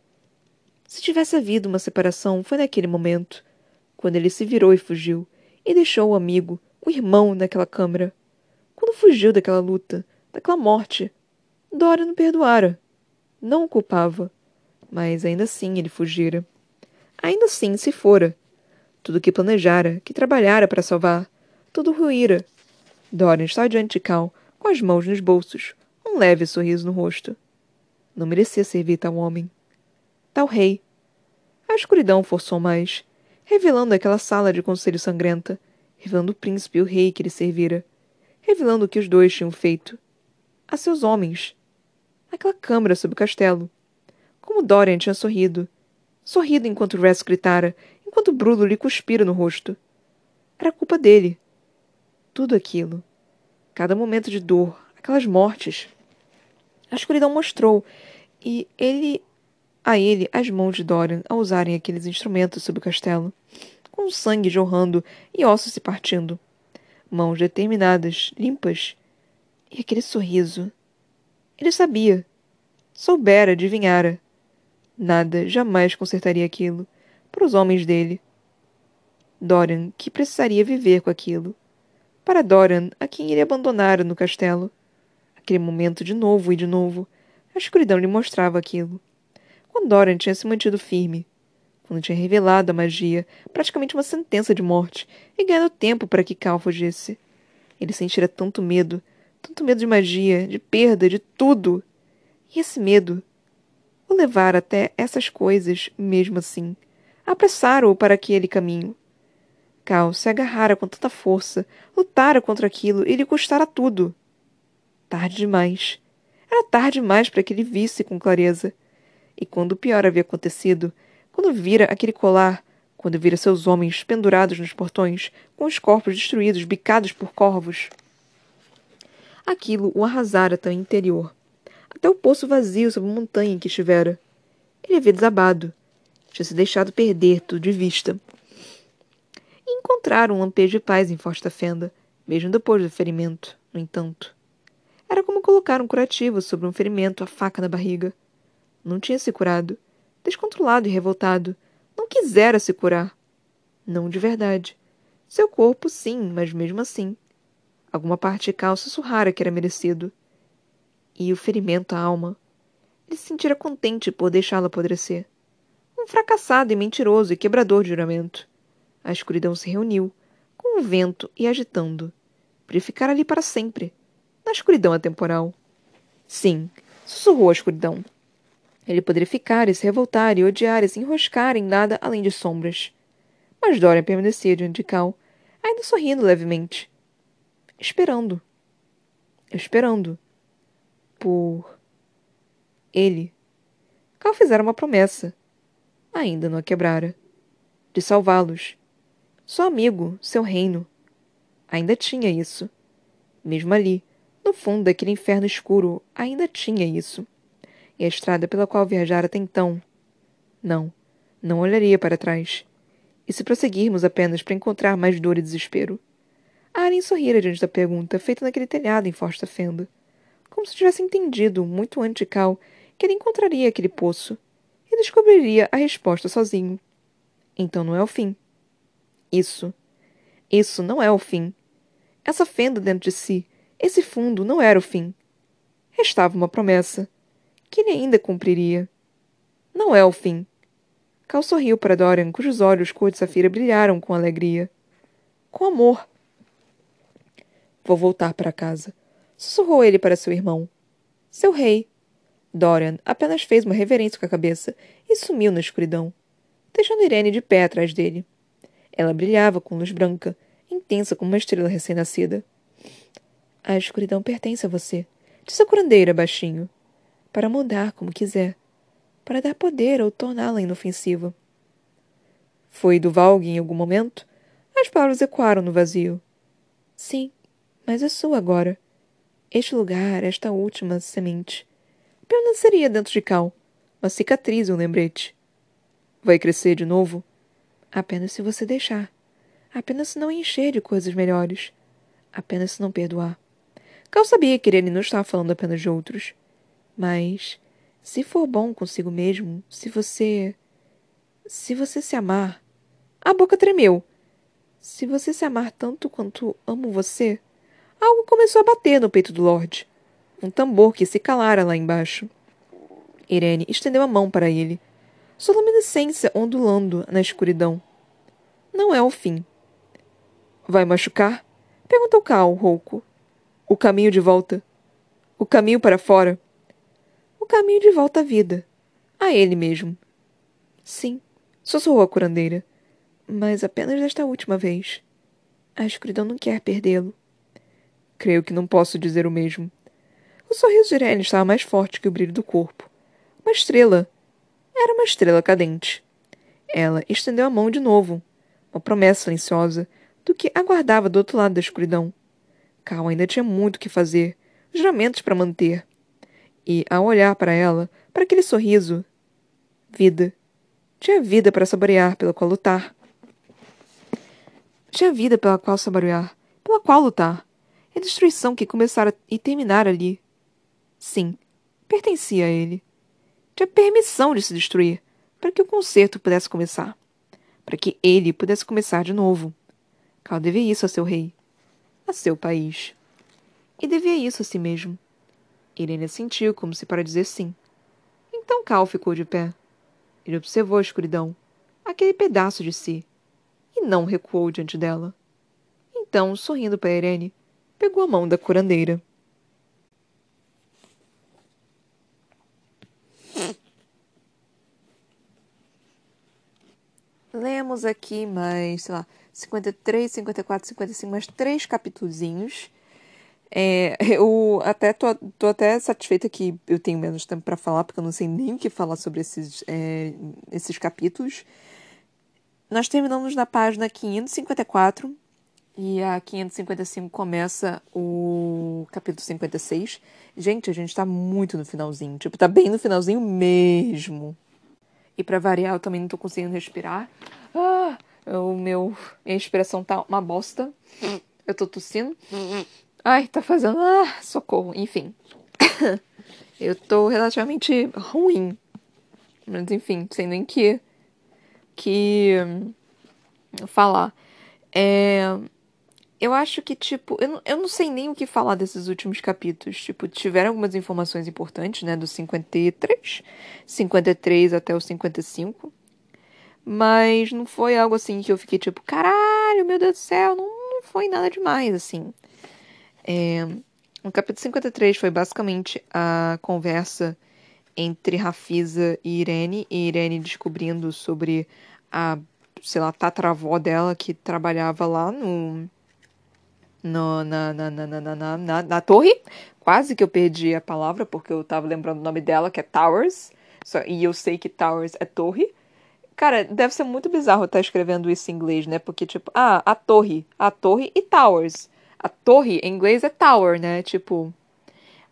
Se tivesse havido uma separação, foi naquele momento, quando ele se virou e fugiu, e deixou o amigo, o irmão, naquela câmara. Quando fugiu daquela luta, daquela morte, Dora não perdoara. Não o culpava. Mas ainda assim ele fugira. Ainda assim se fora. Tudo que planejara, que trabalhara para salvar, tudo ruíra. Dorian estava diante de Cal, com as mãos nos bolsos, um leve sorriso no rosto. Não merecia servir tal homem. Tal rei. A escuridão forçou mais, revelando aquela sala de conselho sangrenta, revelando o príncipe e o rei que lhe servira revelando o que os dois tinham feito. A seus homens. Naquela câmara sob o castelo. Como Dorian tinha sorrido. Sorrido enquanto Ress gritara, enquanto Bruno lhe cuspira no rosto. Era culpa dele. Tudo aquilo. Cada momento de dor, aquelas mortes. A escuridão mostrou, e ele a ele as mãos de Dorian a usarem aqueles instrumentos sob o castelo, com sangue jorrando e ossos se partindo mãos determinadas, limpas, e aquele sorriso. Ele sabia. Soubera, adivinhara. Nada jamais consertaria aquilo para os homens dele. Dorian, que precisaria viver com aquilo. Para Dorian, a quem ele abandonara no castelo. Aquele momento de novo e de novo. A escuridão lhe mostrava aquilo. Quando Dorian tinha se mantido firme, quando tinha revelado a magia, praticamente uma sentença de morte, e ganhado tempo para que Cal fugisse. Ele sentira tanto medo, tanto medo de magia, de perda, de tudo. E esse medo o levara até essas coisas, mesmo assim. Apressaram-o para aquele caminho. Cal se agarrara com tanta força, lutara contra aquilo e lhe custara tudo. Tarde demais. Era tarde demais para que ele visse com clareza. E quando o pior havia acontecido, quando vira aquele colar, quando vira seus homens pendurados nos portões, com os corpos destruídos, bicados por corvos. Aquilo o arrasara até o interior, até o poço vazio sob a montanha em que estivera. Ele havia desabado. Tinha se deixado perder tudo de vista. E encontraram um lampejo de paz em Forsta Fenda, mesmo depois do ferimento, no entanto. Era como colocar um curativo sobre um ferimento, a faca na barriga. Não tinha se curado descontrolado e revoltado. Não quisera se curar. Não de verdade. Seu corpo, sim, mas mesmo assim. Alguma parte de Cal sussurrara que era merecido. E o ferimento à alma. Ele se sentira contente por deixá-la apodrecer. Um fracassado e mentiroso e quebrador de juramento. A escuridão se reuniu, com o vento e agitando, para ficar ali para sempre, na escuridão atemporal. Sim, sussurrou a escuridão. Ele poderia ficar e se revoltar e odiar e se enroscar em nada além de sombras. Mas Dorian permanecia diante de Cal, ainda sorrindo levemente. Esperando. Esperando. Por. Ele. Cal fizera uma promessa. Ainda não a quebrara. De salvá-los. Seu amigo, seu reino. Ainda tinha isso. Mesmo ali, no fundo daquele inferno escuro, ainda tinha isso e a estrada pela qual viajara até então. Não, não olharia para trás. E se prosseguirmos apenas para encontrar mais dor e desespero? A Aren sorrira diante da pergunta feita naquele telhado em Forsta Fenda, como se tivesse entendido, muito antes de Cal, que ele encontraria aquele poço e descobriria a resposta sozinho. Então não é o fim. Isso. Isso não é o fim. Essa fenda dentro de si, esse fundo, não era o fim. Restava uma promessa que ele ainda cumpriria. Não é o fim. Cal sorriu para Dorian, cujos olhos cor de safira brilharam com alegria. Com amor. Vou voltar para casa. Sussurrou ele para seu irmão. Seu rei. Dorian apenas fez uma reverência com a cabeça e sumiu na escuridão, deixando Irene de pé atrás dele. Ela brilhava com luz branca, intensa como uma estrela recém-nascida. A escuridão pertence a você, disse a curandeira baixinho para mudar como quiser, para dar poder ou torná-la inofensiva. Foi do Valg em algum momento? As palavras ecoaram no vazio. Sim, Mas é sua agora. Este lugar, esta última semente, permaneceria dentro de Cal. Uma cicatriz, um lembrete. Vai crescer de novo? Apenas se você deixar. Apenas se não encher de coisas melhores. Apenas se não perdoar. Cal sabia que ele não estava falando apenas de outros. Mas, se for bom consigo mesmo, se você. Se você se amar. A boca tremeu. Se você se amar tanto quanto amo você. Algo começou a bater no peito do Lorde. Um tambor que se calara lá embaixo. Irene estendeu a mão para ele, sua luminescência ondulando na escuridão. Não é o fim. Vai machucar? Perguntou Cal, rouco. O caminho de volta. O caminho para fora. O caminho de volta à vida. A ele mesmo. Sim, sussurrou a curandeira. Mas apenas desta última vez. A escuridão não quer perdê-lo. Creio que não posso dizer o mesmo. O sorriso de Irene estava mais forte que o brilho do corpo. Uma estrela. Era uma estrela cadente. Ela estendeu a mão de novo, uma promessa silenciosa do que aguardava do outro lado da escuridão. Cal ainda tinha muito que fazer, juramentos para manter. E, ao olhar para ela, para aquele sorriso, vida. Tinha vida para saborear, pela qual lutar. Tinha vida pela qual saborear, pela qual lutar. E a destruição que começara e terminara ali. Sim, pertencia a ele tinha permissão de se destruir para que o concerto pudesse começar, para que ele pudesse começar de novo. Cal devia isso a seu rei, a seu país. E devia isso a si mesmo. Irene sentiu como se para dizer sim. Então Cal ficou de pé. Ele observou a escuridão, aquele pedaço de si, e não recuou diante dela. Então, sorrindo para Irene, pegou a mão da curandeira. Lemos aqui mais, sei lá, 53, 54, 55, mais três capítulozinhos. É, eu até tô, tô até satisfeita que eu tenho menos tempo para falar, porque eu não sei nem o que falar sobre esses, é, esses capítulos. Nós terminamos na página 554 e a 555 começa o capítulo 56. Gente, a gente tá muito no finalzinho, tipo, tá bem no finalzinho mesmo. E para variar, eu também não tô conseguindo respirar. Ah, o meu. Minha respiração tá uma bosta. Eu tô tossindo. Ai, tá fazendo. Ah, socorro. Enfim. eu tô relativamente ruim. Mas enfim, sem nem que. Que. Falar. É eu acho que, tipo, eu não, eu não sei nem o que falar desses últimos capítulos. Tipo, tiveram algumas informações importantes, né? Do 53, 53 até o 55. Mas não foi algo assim que eu fiquei tipo, caralho, meu Deus do céu, não, não foi nada demais, assim. É, o capítulo 53 foi basicamente a conversa entre Rafisa e Irene, e Irene descobrindo sobre a, sei lá, tatravó dela que trabalhava lá no no, na, na, na, na, na, torre. Quase que eu perdi a palavra, porque eu tava lembrando o nome dela, que é Towers. Só, e eu sei que Towers é torre. Cara, deve ser muito bizarro estar escrevendo isso em inglês, né? Porque, tipo, ah, a torre. A torre e Towers. A torre em inglês é Tower, né? Tipo.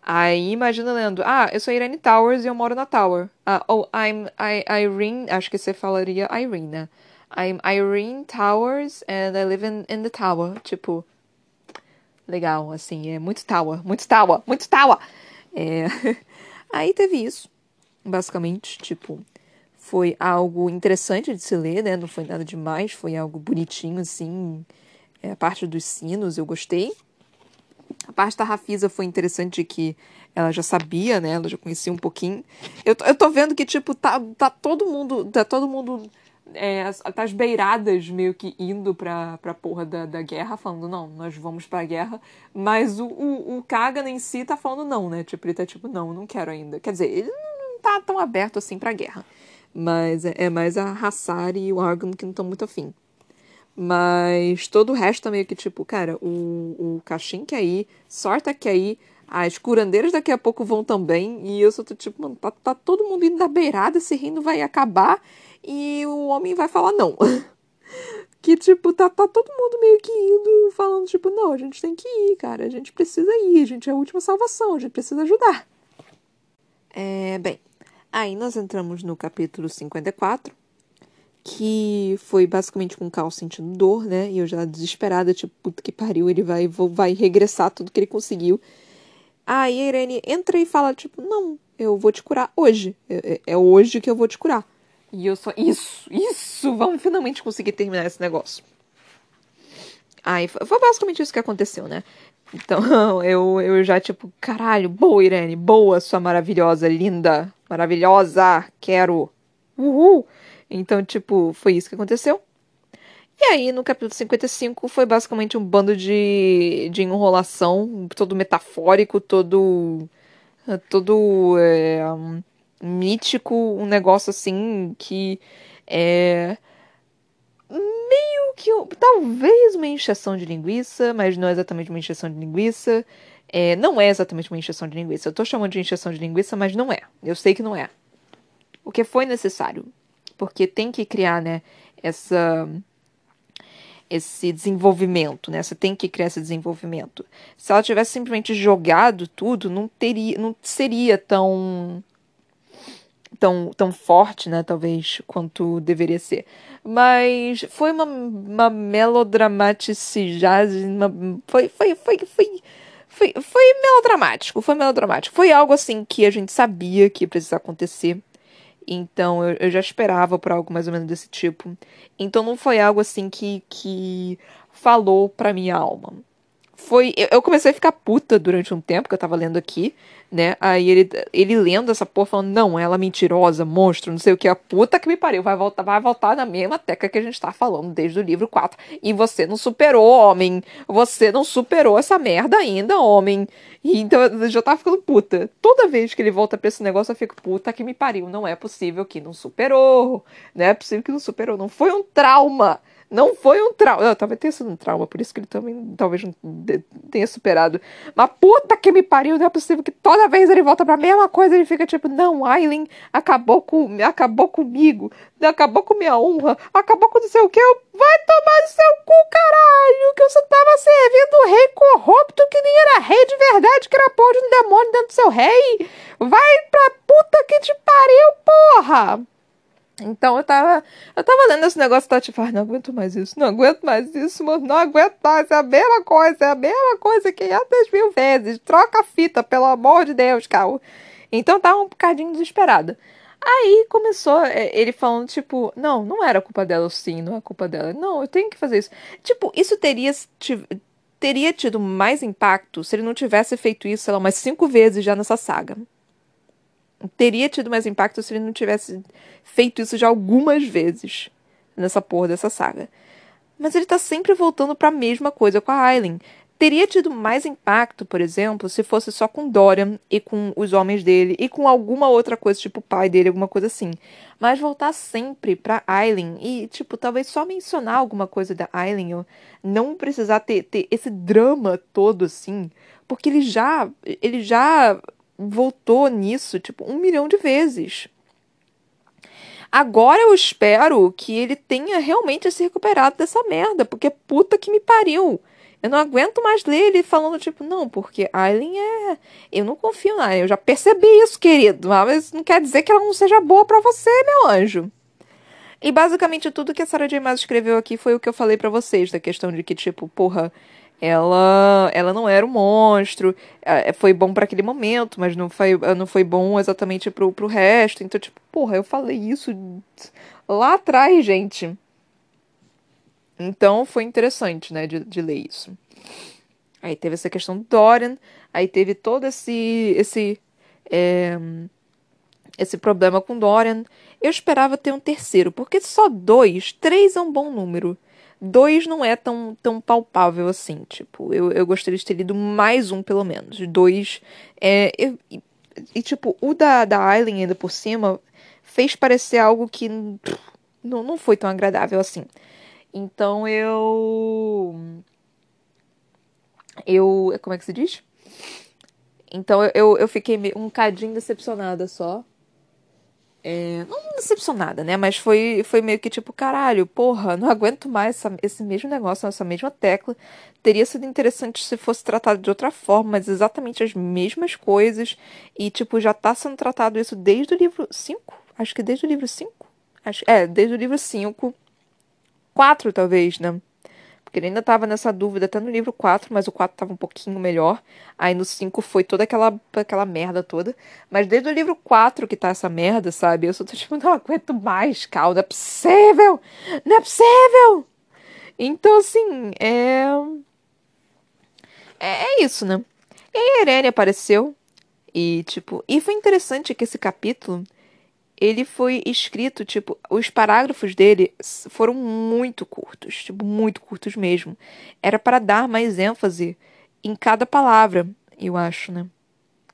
Aí imagina lendo, ah, eu sou Irene Towers e eu moro na Tower. Ah, oh, I'm I, Irene, acho que você falaria Irene, né? I'm Irene Towers and I live in, in the tower. Tipo, legal, assim, é muito tower, muito tower, muito tower. É... Aí teve isso, basicamente, tipo, foi algo interessante de se ler, né? Não foi nada demais, foi algo bonitinho, assim. É, a parte dos sinos eu gostei. A parte da Rafisa foi interessante que ela já sabia, né? Ela já conhecia um pouquinho. Eu, eu tô vendo que, tipo, tá, tá todo mundo. Tá todo mundo é, tá as beiradas meio que indo pra, pra porra da, da guerra, falando, não, nós vamos pra guerra, mas o, o, o Kagan em si tá falando não, né? Tipo, ele tá tipo, não, não quero ainda. Quer dizer, ele não tá tão aberto assim pra guerra. Mas é, é mais a Hassari e o Argon que não estão muito afim. Mas todo o resto tá meio que tipo, cara, o, o Kashin quer ir, Sorta quer ir, as curandeiras daqui a pouco vão também, e eu só tô tipo, mano, tá, tá todo mundo indo da beirada, esse reino vai acabar, e o homem vai falar não. que, tipo, tá, tá todo mundo meio que indo, falando, tipo, não, a gente tem que ir, cara, a gente precisa ir, a gente é a última salvação, a gente precisa ajudar. É, bem, aí nós entramos no capítulo 54, que foi basicamente com o Cal sentindo dor, né? E eu já desesperada, tipo, puta que pariu, ele vai, vai regressar tudo que ele conseguiu. Aí a Irene entra e fala, tipo, não, eu vou te curar hoje. É, é, é hoje que eu vou te curar. E eu só, isso, isso, vamos finalmente conseguir terminar esse negócio. Aí foi basicamente isso que aconteceu, né? Então eu, eu já, tipo, caralho, boa, Irene, boa, sua maravilhosa, linda, maravilhosa, quero. Uhul! Então, tipo, foi isso que aconteceu. E aí, no capítulo 55, foi basicamente um bando de, de enrolação, todo metafórico, todo. todo. É, mítico, um negócio assim que é meio que talvez uma encheção de linguiça, mas não é exatamente uma encheção de linguiça. É, não é exatamente uma encheção de linguiça. Eu tô chamando de encheção de linguiça, mas não é. Eu sei que não é. O que foi necessário. Porque tem que criar, né, essa esse desenvolvimento, né? Você tem que criar esse desenvolvimento. Se ela tivesse simplesmente jogado tudo, não teria, não seria tão tão, tão forte, né, talvez, quanto deveria ser. Mas foi uma, uma melodramaticidade, uma, foi, foi, foi, foi, foi, foi melodramático, foi melodramático. Foi algo, assim, que a gente sabia que ia precisar acontecer. Então eu, eu já esperava por algo mais ou menos desse tipo. Então não foi algo assim que, que falou pra minha alma foi. Eu comecei a ficar puta durante um tempo que eu tava lendo aqui, né? Aí ele, ele lendo essa porra falando, não, ela é mentirosa, monstro, não sei o que, a puta que me pariu, vai voltar, vai voltar na mesma teca que a gente tá falando desde o livro 4. E você não superou, homem. Você não superou essa merda ainda, homem. E então eu já tava ficando puta. Toda vez que ele volta pra esse negócio, eu fico, puta que me pariu. Não é possível que não superou. Não é possível que não superou. Não foi um trauma. Não foi um trauma. Não, talvez tenha sido um trauma, por isso que ele também talvez não tenha superado. Mas puta que me pariu, não é possível que toda vez ele volta pra mesma coisa, ele fica tipo, não, Aileen acabou com, acabou comigo, acabou com minha honra, acabou com não sei o que. Eu, vai tomar no seu cu, caralho, que você tava servindo o rei corrupto que nem era rei de verdade, que era porra de um demônio dentro do seu rei. Vai pra puta que te pariu, porra! Então eu tava, eu tava lendo esse negócio e tava tipo, ah, não aguento mais isso, não aguento mais isso, mano, não aguento mais, é a mesma coisa, é a mesma coisa que há 10 mil vezes, troca a fita, pelo amor de Deus, cara. Então tava um bocadinho desesperada. Aí começou é, ele falando, tipo, não, não era culpa dela, sim, não é culpa dela. Não, eu tenho que fazer isso. Tipo, isso teria, teria tido mais impacto se ele não tivesse feito isso, sei lá, umas cinco vezes já nessa saga teria tido mais impacto se ele não tivesse feito isso já algumas vezes nessa porra dessa saga. Mas ele tá sempre voltando para a mesma coisa com a Aileen. Teria tido mais impacto, por exemplo, se fosse só com Dorian e com os homens dele e com alguma outra coisa, tipo o pai dele, alguma coisa assim. Mas voltar sempre pra Aileen e, tipo, talvez só mencionar alguma coisa da Aileen, ou não precisar ter, ter esse drama todo assim, porque ele já ele já voltou nisso, tipo, um milhão de vezes. Agora eu espero que ele tenha realmente se recuperado dessa merda, porque puta que me pariu. Eu não aguento mais ler ele falando, tipo, não, porque Aileen é. Eu não confio na Eu já percebi isso, querido. Mas não quer dizer que ela não seja boa para você, meu anjo. E basicamente tudo que a Sarah J. Maas escreveu aqui foi o que eu falei para vocês, da questão de que, tipo, porra, ela ela não era um monstro, é, foi bom para aquele momento, mas não foi, não foi bom exatamente pro, pro resto. Então, tipo, porra, eu falei isso lá atrás, gente. Então foi interessante, né, de, de ler isso. Aí teve essa questão do Dorian, aí teve todo esse esse é, esse problema com Dorian. Eu esperava ter um terceiro, porque só dois, três é um bom número. Dois não é tão, tão palpável assim. Tipo, eu, eu gostaria de ter lido mais um, pelo menos. Dois. É, e, e, tipo, o da, da Aileen ainda por cima fez parecer algo que pff, não, não foi tão agradável assim. Então eu. Eu. Como é que se diz? Então eu, eu fiquei um cadinho decepcionada só. É, não decepcionada, né? Mas foi, foi meio que tipo, caralho, porra, não aguento mais essa, esse mesmo negócio, essa mesma tecla. Teria sido interessante se fosse tratado de outra forma, mas exatamente as mesmas coisas. E, tipo, já tá sendo tratado isso desde o livro 5? Acho que desde o livro 5? Acho, é, desde o livro 5. 4, talvez, né? Porque ele ainda estava nessa dúvida até no livro 4, mas o 4 estava um pouquinho melhor. Aí no 5 foi toda aquela, aquela merda toda. Mas desde o livro 4 que tá essa merda, sabe? Eu só tô tipo, não aguento mais, Cal. Não é possível! Não é possível! Então, assim, é. É, é isso, né? E a Irene apareceu. E, tipo. E foi interessante que esse capítulo ele foi escrito, tipo, os parágrafos dele foram muito curtos, tipo, muito curtos mesmo. Era para dar mais ênfase em cada palavra, eu acho, né?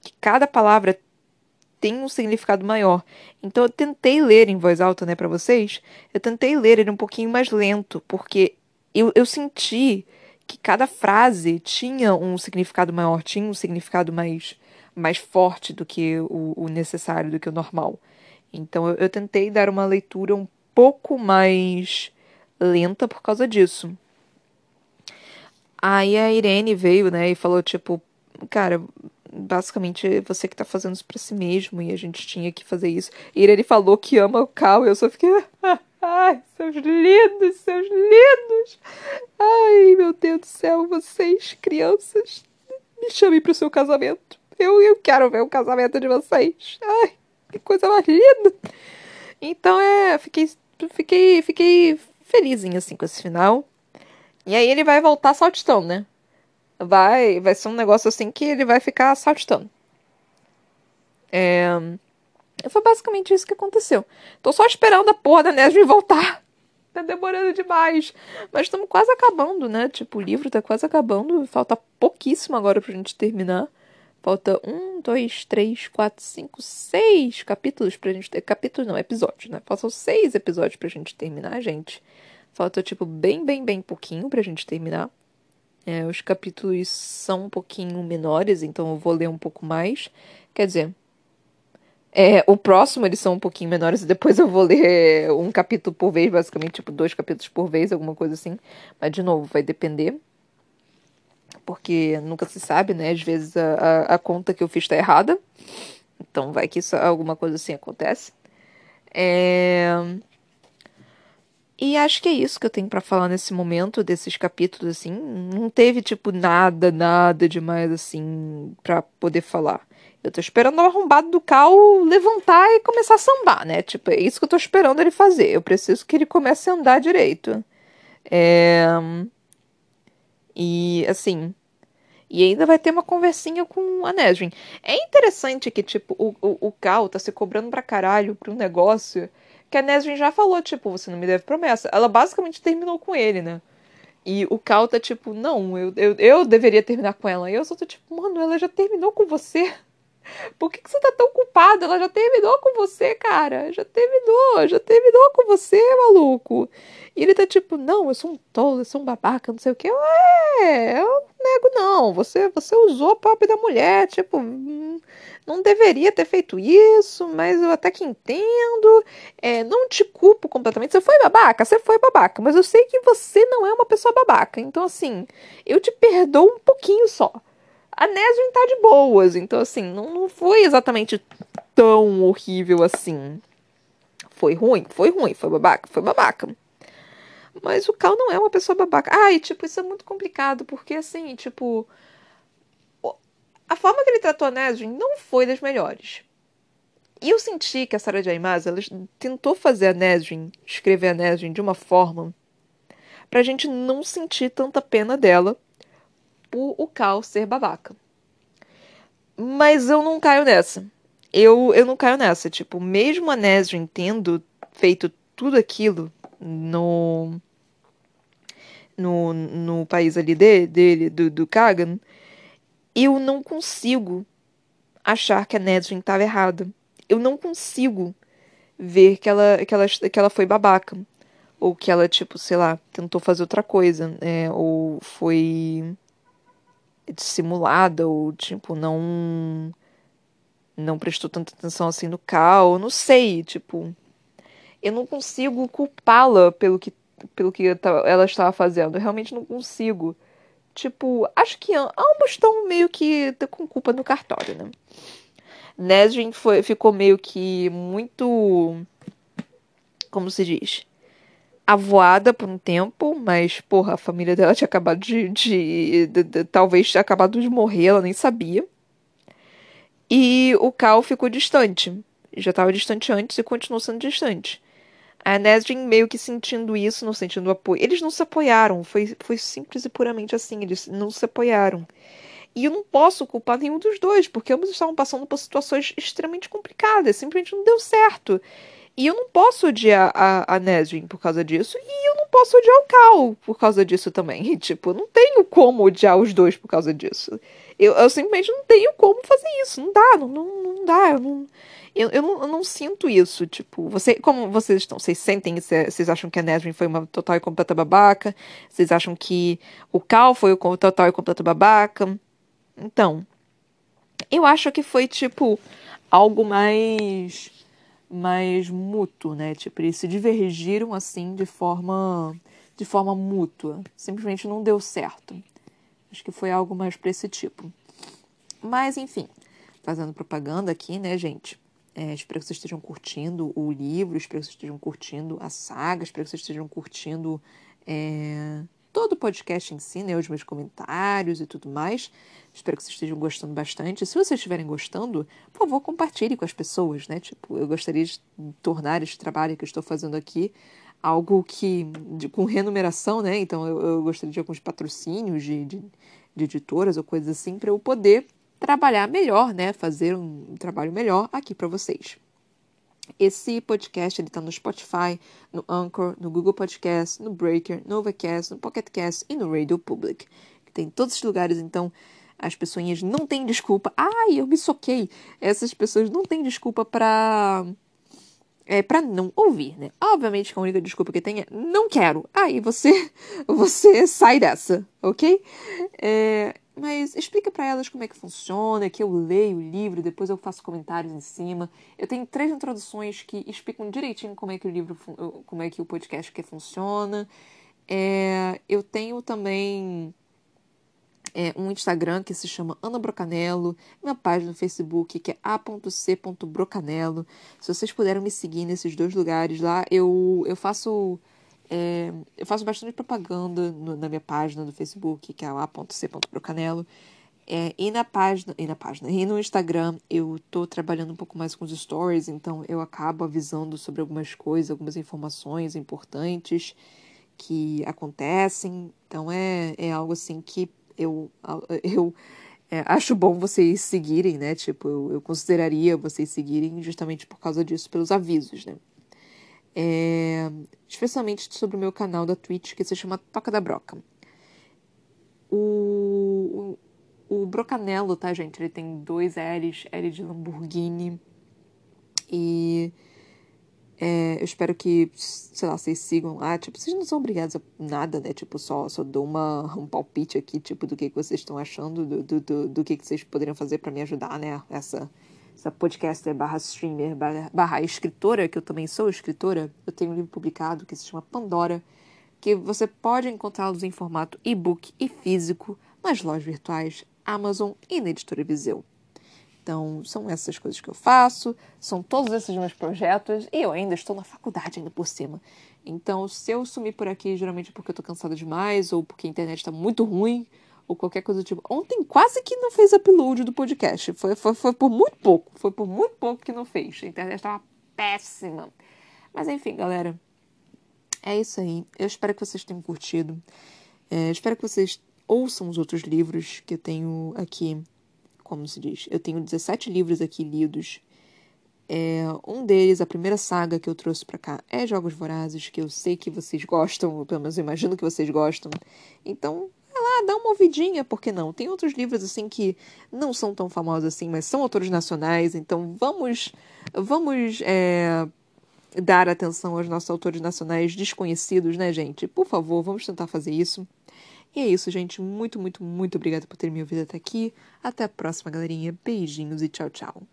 Que cada palavra tem um significado maior. Então eu tentei ler em voz alta, né, para vocês. Eu tentei ler ele um pouquinho mais lento, porque eu, eu senti que cada frase tinha um significado maior, tinha um significado mais, mais forte do que o, o necessário, do que o normal. Então eu, eu tentei dar uma leitura um pouco mais lenta por causa disso. Aí a Irene veio, né, e falou tipo, cara, basicamente você que tá fazendo isso pra si mesmo e a gente tinha que fazer isso. E Irene falou que ama o Cal e eu só fiquei, ai, seus lindos, seus lindos. Ai, meu Deus do céu, vocês, crianças, me chamem pro seu casamento. Eu, eu quero ver o casamento de vocês. Ai. Que coisa mais linda! Então é, fiquei, fiquei, fiquei felizinha assim com esse final. E aí ele vai voltar saltitão, né? Vai, vai ser um negócio assim que ele vai ficar saltitando. É... Foi basicamente isso que aconteceu. Tô só esperando a porra da Nesby voltar. Tá demorando demais. Mas estamos quase acabando, né? Tipo, o livro tá quase acabando. Falta pouquíssimo agora pra gente terminar. Falta um, dois, três, quatro, cinco, seis capítulos pra gente ter. Capítulos não, episódios, né? Faltam seis episódios pra gente terminar, gente. Falta, tipo, bem, bem, bem pouquinho pra gente terminar. É, os capítulos são um pouquinho menores, então eu vou ler um pouco mais. Quer dizer, é, o próximo eles são um pouquinho menores e depois eu vou ler um capítulo por vez, basicamente, tipo, dois capítulos por vez, alguma coisa assim. Mas, de novo, vai depender porque nunca se sabe, né? Às vezes a, a, a conta que eu fiz está errada. Então vai que isso, alguma coisa assim acontece. É... E acho que é isso que eu tenho para falar nesse momento desses capítulos assim. Não teve tipo nada, nada demais assim para poder falar. Eu tô esperando o arrombado do Cal levantar e começar a sambar, né? Tipo, é isso que eu tô esperando ele fazer. Eu preciso que ele comece a andar direito. É... E assim, e ainda vai ter uma conversinha com a Nesrin. É interessante que, tipo, o, o, o Cal tá se cobrando pra caralho pra um negócio que a Nesrin já falou, tipo, você não me deve promessa. Ela basicamente terminou com ele, né? E o Cal tá tipo, não, eu, eu, eu deveria terminar com ela. E eu só tô tipo, mano, ela já terminou com você. Por que, que você tá tão culpado? Ela já terminou com você, cara. Já terminou, já terminou com você, maluco. E ele tá tipo, não, eu sou um tolo, eu sou um babaca, não sei o que. É, eu nego não. Você, você usou a pobre da mulher, tipo, hum, não deveria ter feito isso, mas eu até que entendo. É, não te culpo completamente. Você foi babaca? Você foi babaca, mas eu sei que você não é uma pessoa babaca. Então, assim, eu te perdoo um pouquinho só a Nesrin tá de boas, então assim, não, não foi exatamente tão horrível assim. Foi ruim, foi ruim, foi babaca, foi babaca. Mas o Cal não é uma pessoa babaca. Ai, tipo, isso é muito complicado, porque assim, tipo. A forma que ele tratou a Nesrin não foi das melhores. E eu senti que a Sarah J. Maas, ela tentou fazer a Nesrin, escrever a Nesrin de uma forma pra gente não sentir tanta pena dela por o Cal ser babaca. Mas eu não caio nessa. Eu, eu não caio nessa. Tipo, mesmo a Nesrin tendo feito tudo aquilo no. No, no país ali dele, dele do, do Kagan, eu não consigo achar que a Nesrin estava errada. Eu não consigo ver que ela, que, ela, que ela foi babaca. Ou que ela, tipo, sei lá, tentou fazer outra coisa. É, ou foi dissimulada ou tipo não não prestou tanta atenção assim no Cal, não sei, tipo, eu não consigo culpá-la pelo que pelo que ela estava fazendo, eu realmente não consigo. Tipo, acho que ambos estão meio que com culpa no cartório, né? Nesrin foi, ficou meio que muito. Como se diz? Avoada por um tempo, mas, porra, a família dela tinha acabado de. de, de, de talvez tinha acabado de morrer, ela nem sabia. E o Cal ficou distante. Já estava distante antes e continuou sendo distante. A Nesrin meio que sentindo isso, não sentindo apoio. Eles não se apoiaram, foi, foi simples e puramente assim, eles não se apoiaram. E eu não posso culpar nenhum dos dois, porque ambos estavam passando por situações extremamente complicadas, simplesmente não deu certo. E eu não posso odiar a, a Nesrin por causa disso, e eu não posso odiar o Cal por causa disso também. Tipo, eu não tenho como odiar os dois por causa disso. Eu, eu simplesmente não tenho como fazer isso. Não dá, não, não, não dá. Eu não, eu, eu, não, eu não sinto isso. Tipo, você, como vocês estão? Vocês sentem? Vocês acham que a Nesrin foi uma total e completa babaca? Vocês acham que o Cal foi o total e completa babaca? Então, eu acho que foi tipo algo mais mais mútuo, né? Tipo, eles se divergiram assim de forma de forma mútua. Simplesmente não deu certo. Acho que foi algo mais para esse tipo. Mas enfim, fazendo propaganda aqui, né, gente? É, espero que vocês estejam curtindo o livro, espero que vocês estejam curtindo a saga, espero que vocês estejam curtindo é, todo o podcast em si, né, os meus comentários e tudo mais. Espero que vocês estejam gostando bastante. Se vocês estiverem gostando, por favor, compartilhe com as pessoas, né? Tipo, eu gostaria de tornar este trabalho que estou fazendo aqui algo que de, com remuneração, né? Então eu, eu, gostaria de alguns patrocínios de, de, de editoras ou coisas assim para eu poder trabalhar melhor, né? Fazer um trabalho melhor aqui para vocês. Esse podcast está no Spotify, no Anchor, no Google Podcast, no Breaker, no Overcast, no Pocket Cast e no Radio Public. Tem todos os lugares, então as pessoas não têm desculpa. Ai, eu me soquei. Essas pessoas não têm desculpa para é para não ouvir, né? Obviamente que a única desculpa que tem é não quero. Aí você você sai dessa, ok? É, mas explica para elas como é que funciona, que eu leio o livro, depois eu faço comentários em cima. Eu tenho três introduções que explicam direitinho como é que o livro, como é que o podcast que funciona. É, eu tenho também é, um Instagram que se chama Ana Brocanello, minha página no Facebook que é a.c.brocanello. Se vocês puderem me seguir nesses dois lugares lá, eu, eu faço é, eu faço bastante propaganda no, na minha página do Facebook, que é a.c.brocanello. É, e na página, e na página, e no Instagram eu tô trabalhando um pouco mais com os stories, então eu acabo avisando sobre algumas coisas, algumas informações importantes que acontecem. Então é, é algo assim que eu, eu é, acho bom vocês seguirem, né? Tipo, eu, eu consideraria vocês seguirem justamente por causa disso, pelos avisos, né? É, especialmente sobre o meu canal da Twitch que se chama Toca da Broca. O, o, o Brocanello, tá, gente? Ele tem dois L's, L de Lamborghini. E é, eu espero que, sei lá, vocês sigam lá. Tipo, vocês não são obrigados a nada, né? Tipo, só, só dou uma, um palpite aqui, tipo, do que, que vocês estão achando, do, do, do, do que, que vocês poderiam fazer para me ajudar, né? Essa essa podcaster barra streamer barra escritora, que eu também sou escritora, eu tenho um livro publicado que se chama Pandora, que você pode encontrá-los em formato e-book e físico nas lojas virtuais Amazon e na editora Viseu. Então, são essas coisas que eu faço, são todos esses meus projetos e eu ainda estou na faculdade ainda por cima. Então, se eu sumir por aqui, geralmente é porque eu estou cansada demais ou porque a internet está muito ruim ou qualquer coisa do tipo. Ontem quase que não fez upload do podcast. Foi, foi, foi por muito pouco. Foi por muito pouco que não fez. A internet estava péssima. Mas enfim, galera. É isso aí. Eu espero que vocês tenham curtido. É, espero que vocês ouçam os outros livros que eu tenho aqui. Como se diz? Eu tenho 17 livros aqui lidos. É, um deles, a primeira saga que eu trouxe para cá, é Jogos Vorazes, que eu sei que vocês gostam, pelo menos eu imagino que vocês gostam. Então, lá, dá uma ouvidinha, por que não? Tem outros livros assim que não são tão famosos assim, mas são autores nacionais, então vamos vamos é, dar atenção aos nossos autores nacionais desconhecidos, né, gente? Por favor, vamos tentar fazer isso. E é isso, gente. Muito, muito, muito obrigada por ter me ouvido até aqui. Até a próxima, galerinha. Beijinhos e tchau, tchau.